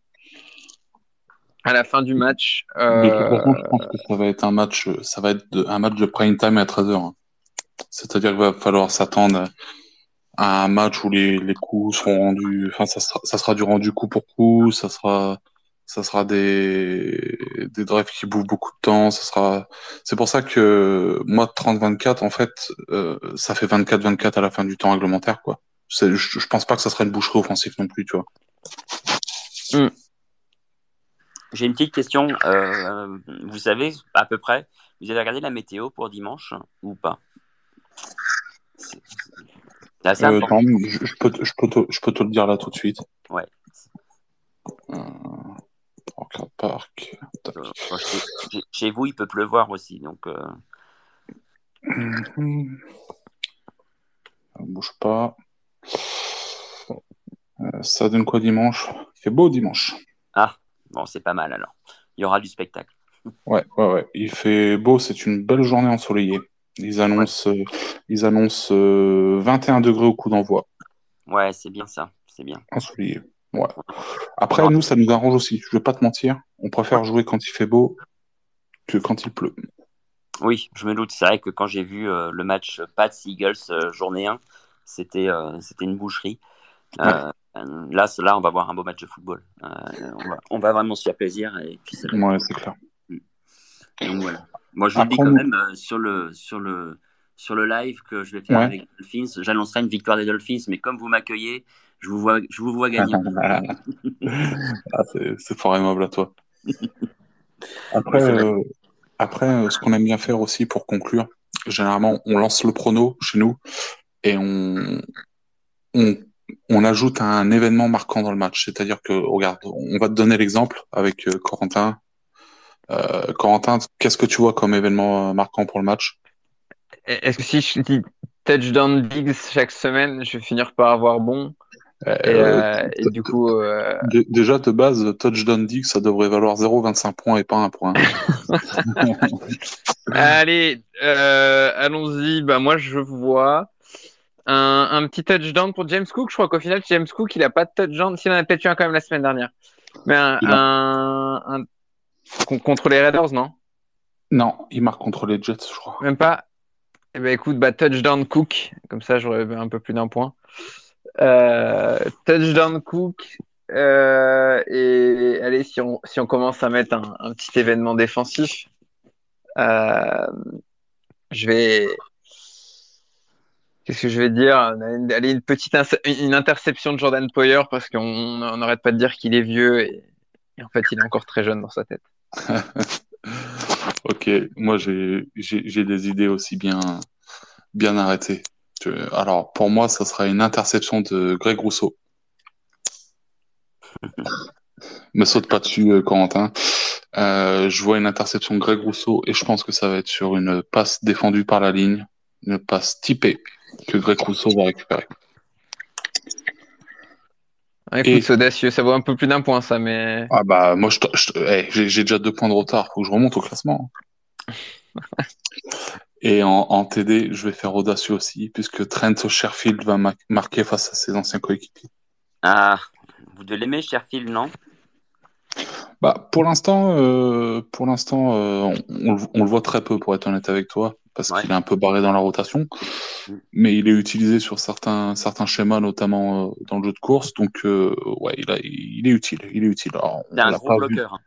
à la fin du match. De toute Euh, façon, je pense que ça va être un match, ça va être de- un match de prime time à 13h. hein. C'est-à-dire qu'il va falloir s'attendre à un match où les, les coups seront rendus, enfin, ça sera, ça sera du rendu coup pour coup, ça sera, ça sera des, des drives qui bouffent beaucoup de temps, ça sera, c'est pour ça que moi, 30-24, en fait, euh, ça fait 24-24 à la fin du temps réglementaire, quoi. Je, je pense pas que ça sera une boucherie offensive non plus, tu vois. J'ai une petite question. Euh, vous savez, à peu près, vous avez regardé la météo pour dimanche ou pas? Euh, non, je, je peux, te- je, peux te, je peux te le dire là tout de suite. Ouais. Euh, enfin, chez, vous, il peut pleuvoir aussi. Donc, euh. Ça bouge pas. Ça donne quoi dimanche? Il fait beau dimanche. ah, bon, c'est pas mal alors. Il y aura du spectacle. Ouais, ouais, ouais. Il fait beau, c'est une belle journée ensoleillée. Ils annoncent, euh, ils annoncent euh, 21 degrés au coup d'envoi. Ouais, c'est bien ça. C'est bien. Ensoleillé. Ouais. Après, nous, ça nous arrange aussi. Je vais pas te mentir. On préfère jouer quand il fait beau que quand il pleut. Oui, je me doute. C'est vrai que quand j'ai vu euh, le match Pats Eagles euh, journée 1, c'était euh, c'était une boucherie. Euh, Là, c- là, on va voir un beau match de football. Euh, on, va, on va vraiment se faire plaisir. Et puis ça va Ouais, c'est clair. Donc voilà. Moi, je vous dis quand nous- même euh, sur le sur le sur le live que je vais faire Ouais. avec les Dolphins. J'annoncerai une victoire des Dolphins, mais comme vous m'accueillez, je vous vois je vous vois gagner. <laughs> Ah, c'est fort aimable à toi. <laughs> Après, euh, après euh, ce qu'on aime bien faire aussi pour conclure, généralement, on lance le prono chez nous et on, on, on ajoute un événement marquant dans le match. C'est-à-dire que, regarde, on va te donner l'exemple avec euh, Corentin. Euh, Corentin, qu'est-ce que tu vois comme événement euh, marquant pour le match? Est-ce que si je dis touchdown Diggs chaque semaine, je vais finir par avoir bon? Et, Euh, et du coup, Dé- Déjà, de base, touchdown dig, ça devrait valoir 0,25 points et pas un point. <laughs> allez, allons-y. Bah moi, je vois un, un petit touchdown pour James Cook. Je crois qu'au final, James Cook, il a pas de touchdown. S'il en a peut-être eu un quand même la semaine dernière. Mais un, un, un- con- contre les Raiders, non? Non, il marque contre les Jets, je crois. Même pas? Eh ben écoute, bah touchdown Cook, comme ça j'aurais un peu plus d'un point. Euh, touchdown Cook. euh, et allez, si on, si on commence à mettre un, un petit événement défensif, euh, je vais. Qu'est-ce que je vais dire? Allez, une petite une interception de Jordan Poyer parce qu'on on n'arrête pas de dire qu'il est vieux et, Et en fait, il est encore très jeune dans sa tête. <laughs> ok, moi j'ai des idées aussi bien, bien arrêtées. Alors pour moi, ça sera une interception de Greg Rousseau. <laughs> Me saute pas dessus, euh, Corentin. Euh, je vois une interception de Greg Rousseau et je pense que ça va être sur une passe défendue par la ligne, une passe typée que Greg Rousseau va récupérer. écoute, c'est audacieux, ça vaut un peu plus d'un point ça, mais. Ah bah moi je, eh, j'ai déjà deux points de retard, faut que je remonte au classement. <laughs> et en, TD, je vais faire audacieux aussi, puisque Trent Sherfield va marquer face à ses anciens coéquipiers. Ah, vous devez l'aimer Sherfield, non? Bah, pour l'instant, euh, pour l'instant, euh, on, le voit très peu, pour être honnête avec toi, parce qu'il est un peu barré dans la rotation. Mm. Mais il est utilisé sur certains certains schémas, notamment euh, dans le jeu de course. Donc, ouais, il, il est utile. Il est utile. C'est un gros bloqueur. Hein.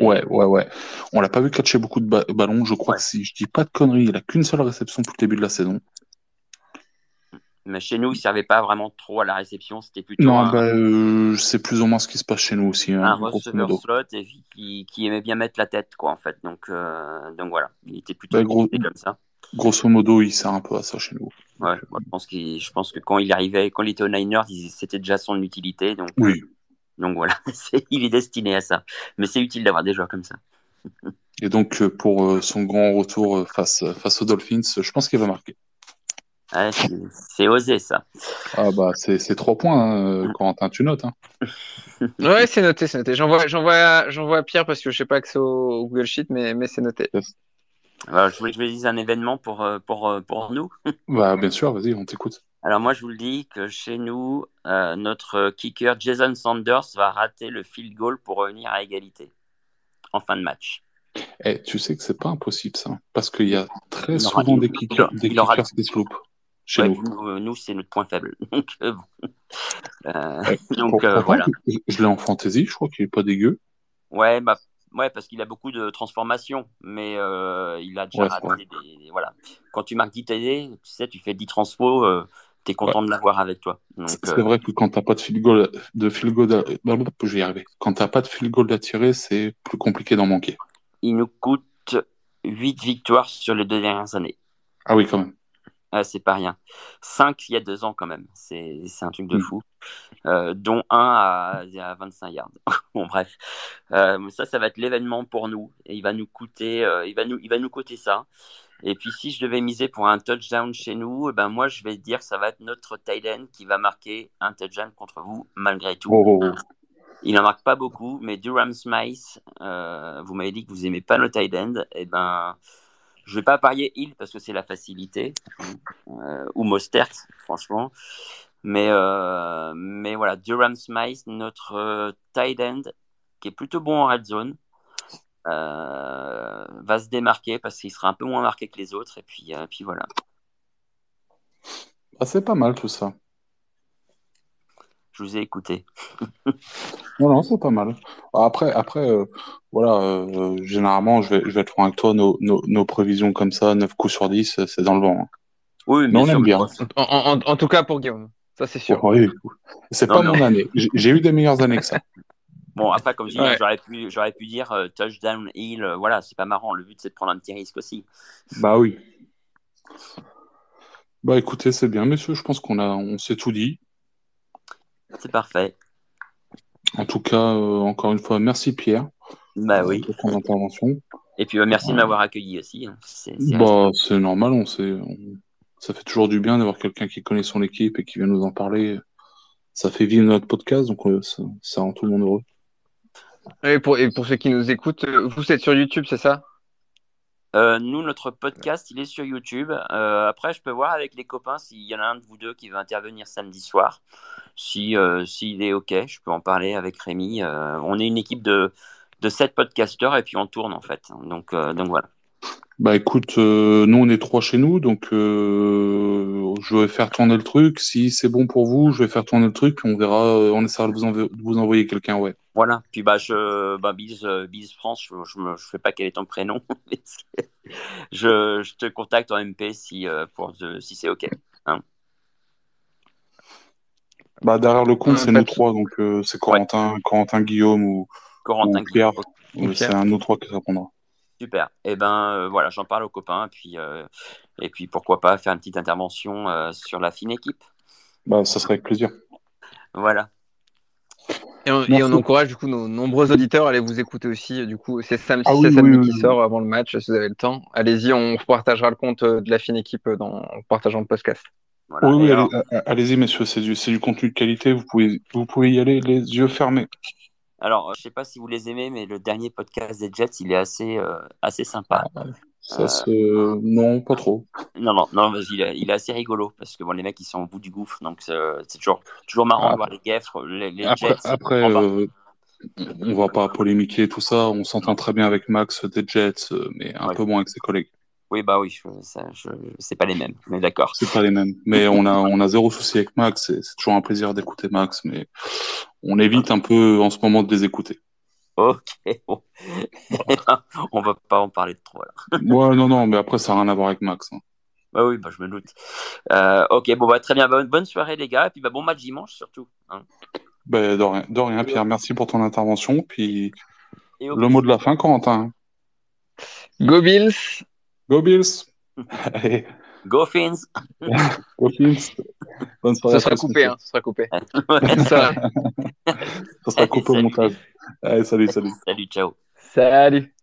Ouais, ouais, ouais. On l'a pas vu catcher beaucoup de ballons. Je crois que si je dis pas de conneries, il a qu'une seule réception depuis le début de la saison. Mais chez nous, il servait pas vraiment trop à la réception. C'était plutôt. Non, bah, euh, c'est plus ou moins ce qui se passe chez nous aussi. Hein, un receveur slot et qui, qui, aimait bien mettre la tête, quoi, en fait. Donc, euh, donc voilà, il était plutôt bah, comme ça. Grosso modo, il sert un peu à ça chez nous. Ouais, moi, je, pense je pense que quand il arrivait, quand il était au Niners, c'était déjà son utilité. Donc, oui. donc voilà, <laughs> il est destiné à ça. Mais c'est utile d'avoir des joueurs comme ça. et donc, euh, pour son grand retour face, face aux Dolphins, je pense qu'il va marquer c'est osé ça. Ah bah c'est trois points, hein, euh, Corentin, tu notes. Hein. <laughs> ouais, c'est noté, c'est noté. J'envoie à Pierre parce que je sais pas que c'est au, Google Sheet, mais, mais c'est noté. je voulais que je vous dise un événement pour, euh, pour, euh, pour nous. <laughs> bah, bien sûr, vas-y, on t'écoute. Alors moi, je vous le dis que chez nous, notre kicker Jason Sanders va rater le field goal pour revenir à égalité en fin de match. Eh, tu sais que c'est pas impossible ça, parce qu'il y a très souvent des kickers, des kickers qui se loupent. Euh, nous, c'est notre point faible. <laughs> Donc, euh, euh, <laughs> donc voilà. Je l'ai en fantasy, je crois qu'il est pas dégueu. Ouais, bah, ouais parce qu'il a beaucoup de transformations, mais il a déjà raté des, Voilà. Quand tu marques 10 TD, tu sais, tu fais 10 transpos, tu es content de l'avoir avec toi. C'est vrai que quand tu n'as pas de field goal, de field goal je vais y arriver. Quand tu pas de field goal à tirer, c'est plus compliqué d'en manquer. Il nous coûte 8 victoires sur les deux dernières années. Ah oui, quand même c'est pas rien. 5 il y a deux ans quand même. C'est un truc de mm. fou. Euh, dont un à, à 25 yards. <laughs> bon bref, euh, ça ça va être l'événement pour nous et il va nous coûter, euh, il va nous, il va nous coûter ça. Et puis si je devais miser pour un touchdown chez nous, eh ben moi je vais dire ça va être notre tight end qui va marquer un touchdown contre vous malgré tout. Oh, oh, oh. Il n'en marque pas beaucoup, mais Durham Smythe, vous m'avez dit que vous aimez pas le tight end, et eh ben je vais pas parier Hill parce que c'est la facilité, euh, ou Mostert, franchement. Mais, euh, mais voilà, Durham Smythe, notre euh, tight end, qui est plutôt bon en red zone, va se démarquer parce qu'il sera un peu moins marqué que les autres. Et puis, puis voilà. Ah, c'est pas mal tout ça. Je vous ai écouté. non, non, c'est pas mal. Après, après euh, voilà, euh, généralement, je vais, je vais être franc avec toi, nos, nos, nos, prévisions comme ça, 9 coups sur 10, c'est dans le vent. Hein. Oui, mais, on aime bien. En, en, tout cas pour Guillaume, ça c'est sûr. oui, c'est pas mon année. J'ai eu des meilleures années que ça. <laughs> Bon, après, comme je dis, j'aurais pu, j'aurais pu dire euh, touchdown, heal, voilà, c'est pas marrant. Le but, c'est de prendre un petit risque aussi. Bah oui. Bah écoutez, c'est bien, messieurs. Je pense qu'on a, on s'est tout dit. C'est parfait. En tout cas, euh, encore une fois, merci Pierre. Bah oui. Pour ton intervention. Et puis bah, merci de m'avoir accueilli aussi. Hein. C'est bah, normal, on sait. Ça fait toujours du bien d'avoir quelqu'un qui connaît son équipe et qui vient nous en parler. Ça fait vivre notre podcast, donc euh, ça, rend tout le monde heureux. Et pour, et pour ceux qui nous écoutent, euh, vous êtes sur YouTube, c'est ça? Euh, nous, notre podcast, il est sur YouTube. Euh, après, je peux voir avec les copains s'il y en a un de vous deux qui veut intervenir samedi soir. Si euh, s'il est OK, je peux en parler avec Rémi. on est une équipe de, de 7 podcasteurs et puis on tourne en fait. Donc, donc voilà. Bah écoute, nous on est trois chez nous, donc je vais faire tourner le truc. Si c'est bon pour vous, je vais faire tourner le truc, puis on verra, on essaiera de vous, de vous envoyer quelqu'un, ouais. Voilà. Puis bah je bah bise, euh, France, je, je me je sais pas quel est ton prénom. <laughs> je, je, te contacte en MP si euh, pour si c'est ok. Hein. bah derrière le compte c'est nous trois donc euh, c'est Corentin, Corentin Guillaume ou Corentin Ou Pierre. Guillaume. Oui, Ok. c'est un autre trois qui répondra. Super. Et ben euh, voilà, j'en parle aux copains, puis euh, et puis pourquoi pas faire une petite intervention euh, sur la fine équipe. Bah, ça serait avec plaisir. Voilà. Et on, et Merci. on encourage du coup nos nombreux auditeurs à aller vous écouter aussi. Du coup, c'est samedi, Ah oui, c'est oui, samedi oui, qui oui. sort avant le match, si vous avez le temps. Allez-y, on partagera le compte de la fine équipe dans, en partageant le podcast. voilà. Oui, Et oui, alors, allez- a- allez-y, messieurs, c'est du, c'est du contenu de qualité, vous pouvez, vous pouvez y aller les yeux fermés. Alors, je sais pas si vous les aimez, mais le dernier podcast des Jets, il est assez euh, assez sympa. Ça Euh, se... Non, pas trop. Non, non, non, vas-y, il, est- il est assez rigolo parce que bon, les mecs ils sont au bout du gouffre, donc c'est toujours toujours marrant Ah. de voir les Guêtres, les, les Après, Jets. après euh, on va pas polémiquer tout ça, on s'entend très bien avec Max des Jets, euh, mais un Ouais. peu moins avec ses collègues. Oui, bah oui, je, ça, je, c'est pas les mêmes, mais d'accord. C'est pas les mêmes. Mais <laughs> on a, on a zéro souci avec Max, et c'est toujours un plaisir d'écouter Max, mais on évite un peu en ce moment de les écouter. Ok, bon. <laughs> On va pas en parler de trop là. <laughs> Ouais, non, non, mais après, ça n'a rien à voir avec Max. hein. Bah oui, bah je me doute. Euh, ok, bon bah très bien, bonne, bonne soirée les gars, et puis bah bon match dimanche surtout. hein. Ben, de rien, de rien, Pierre, merci pour ton intervention. Puis le mot de la fin, Corentin. Go Bills! Go Bills! <laughs> Allez, Go Fins <laughs> go Bills! Bonne soirée. Ça sera coupé, hein, ça sera coupé. <laughs> Ouais. Ça- Ça sera coupé au Salut. montage. Allez, salut, salut. Salut, ciao. Salut!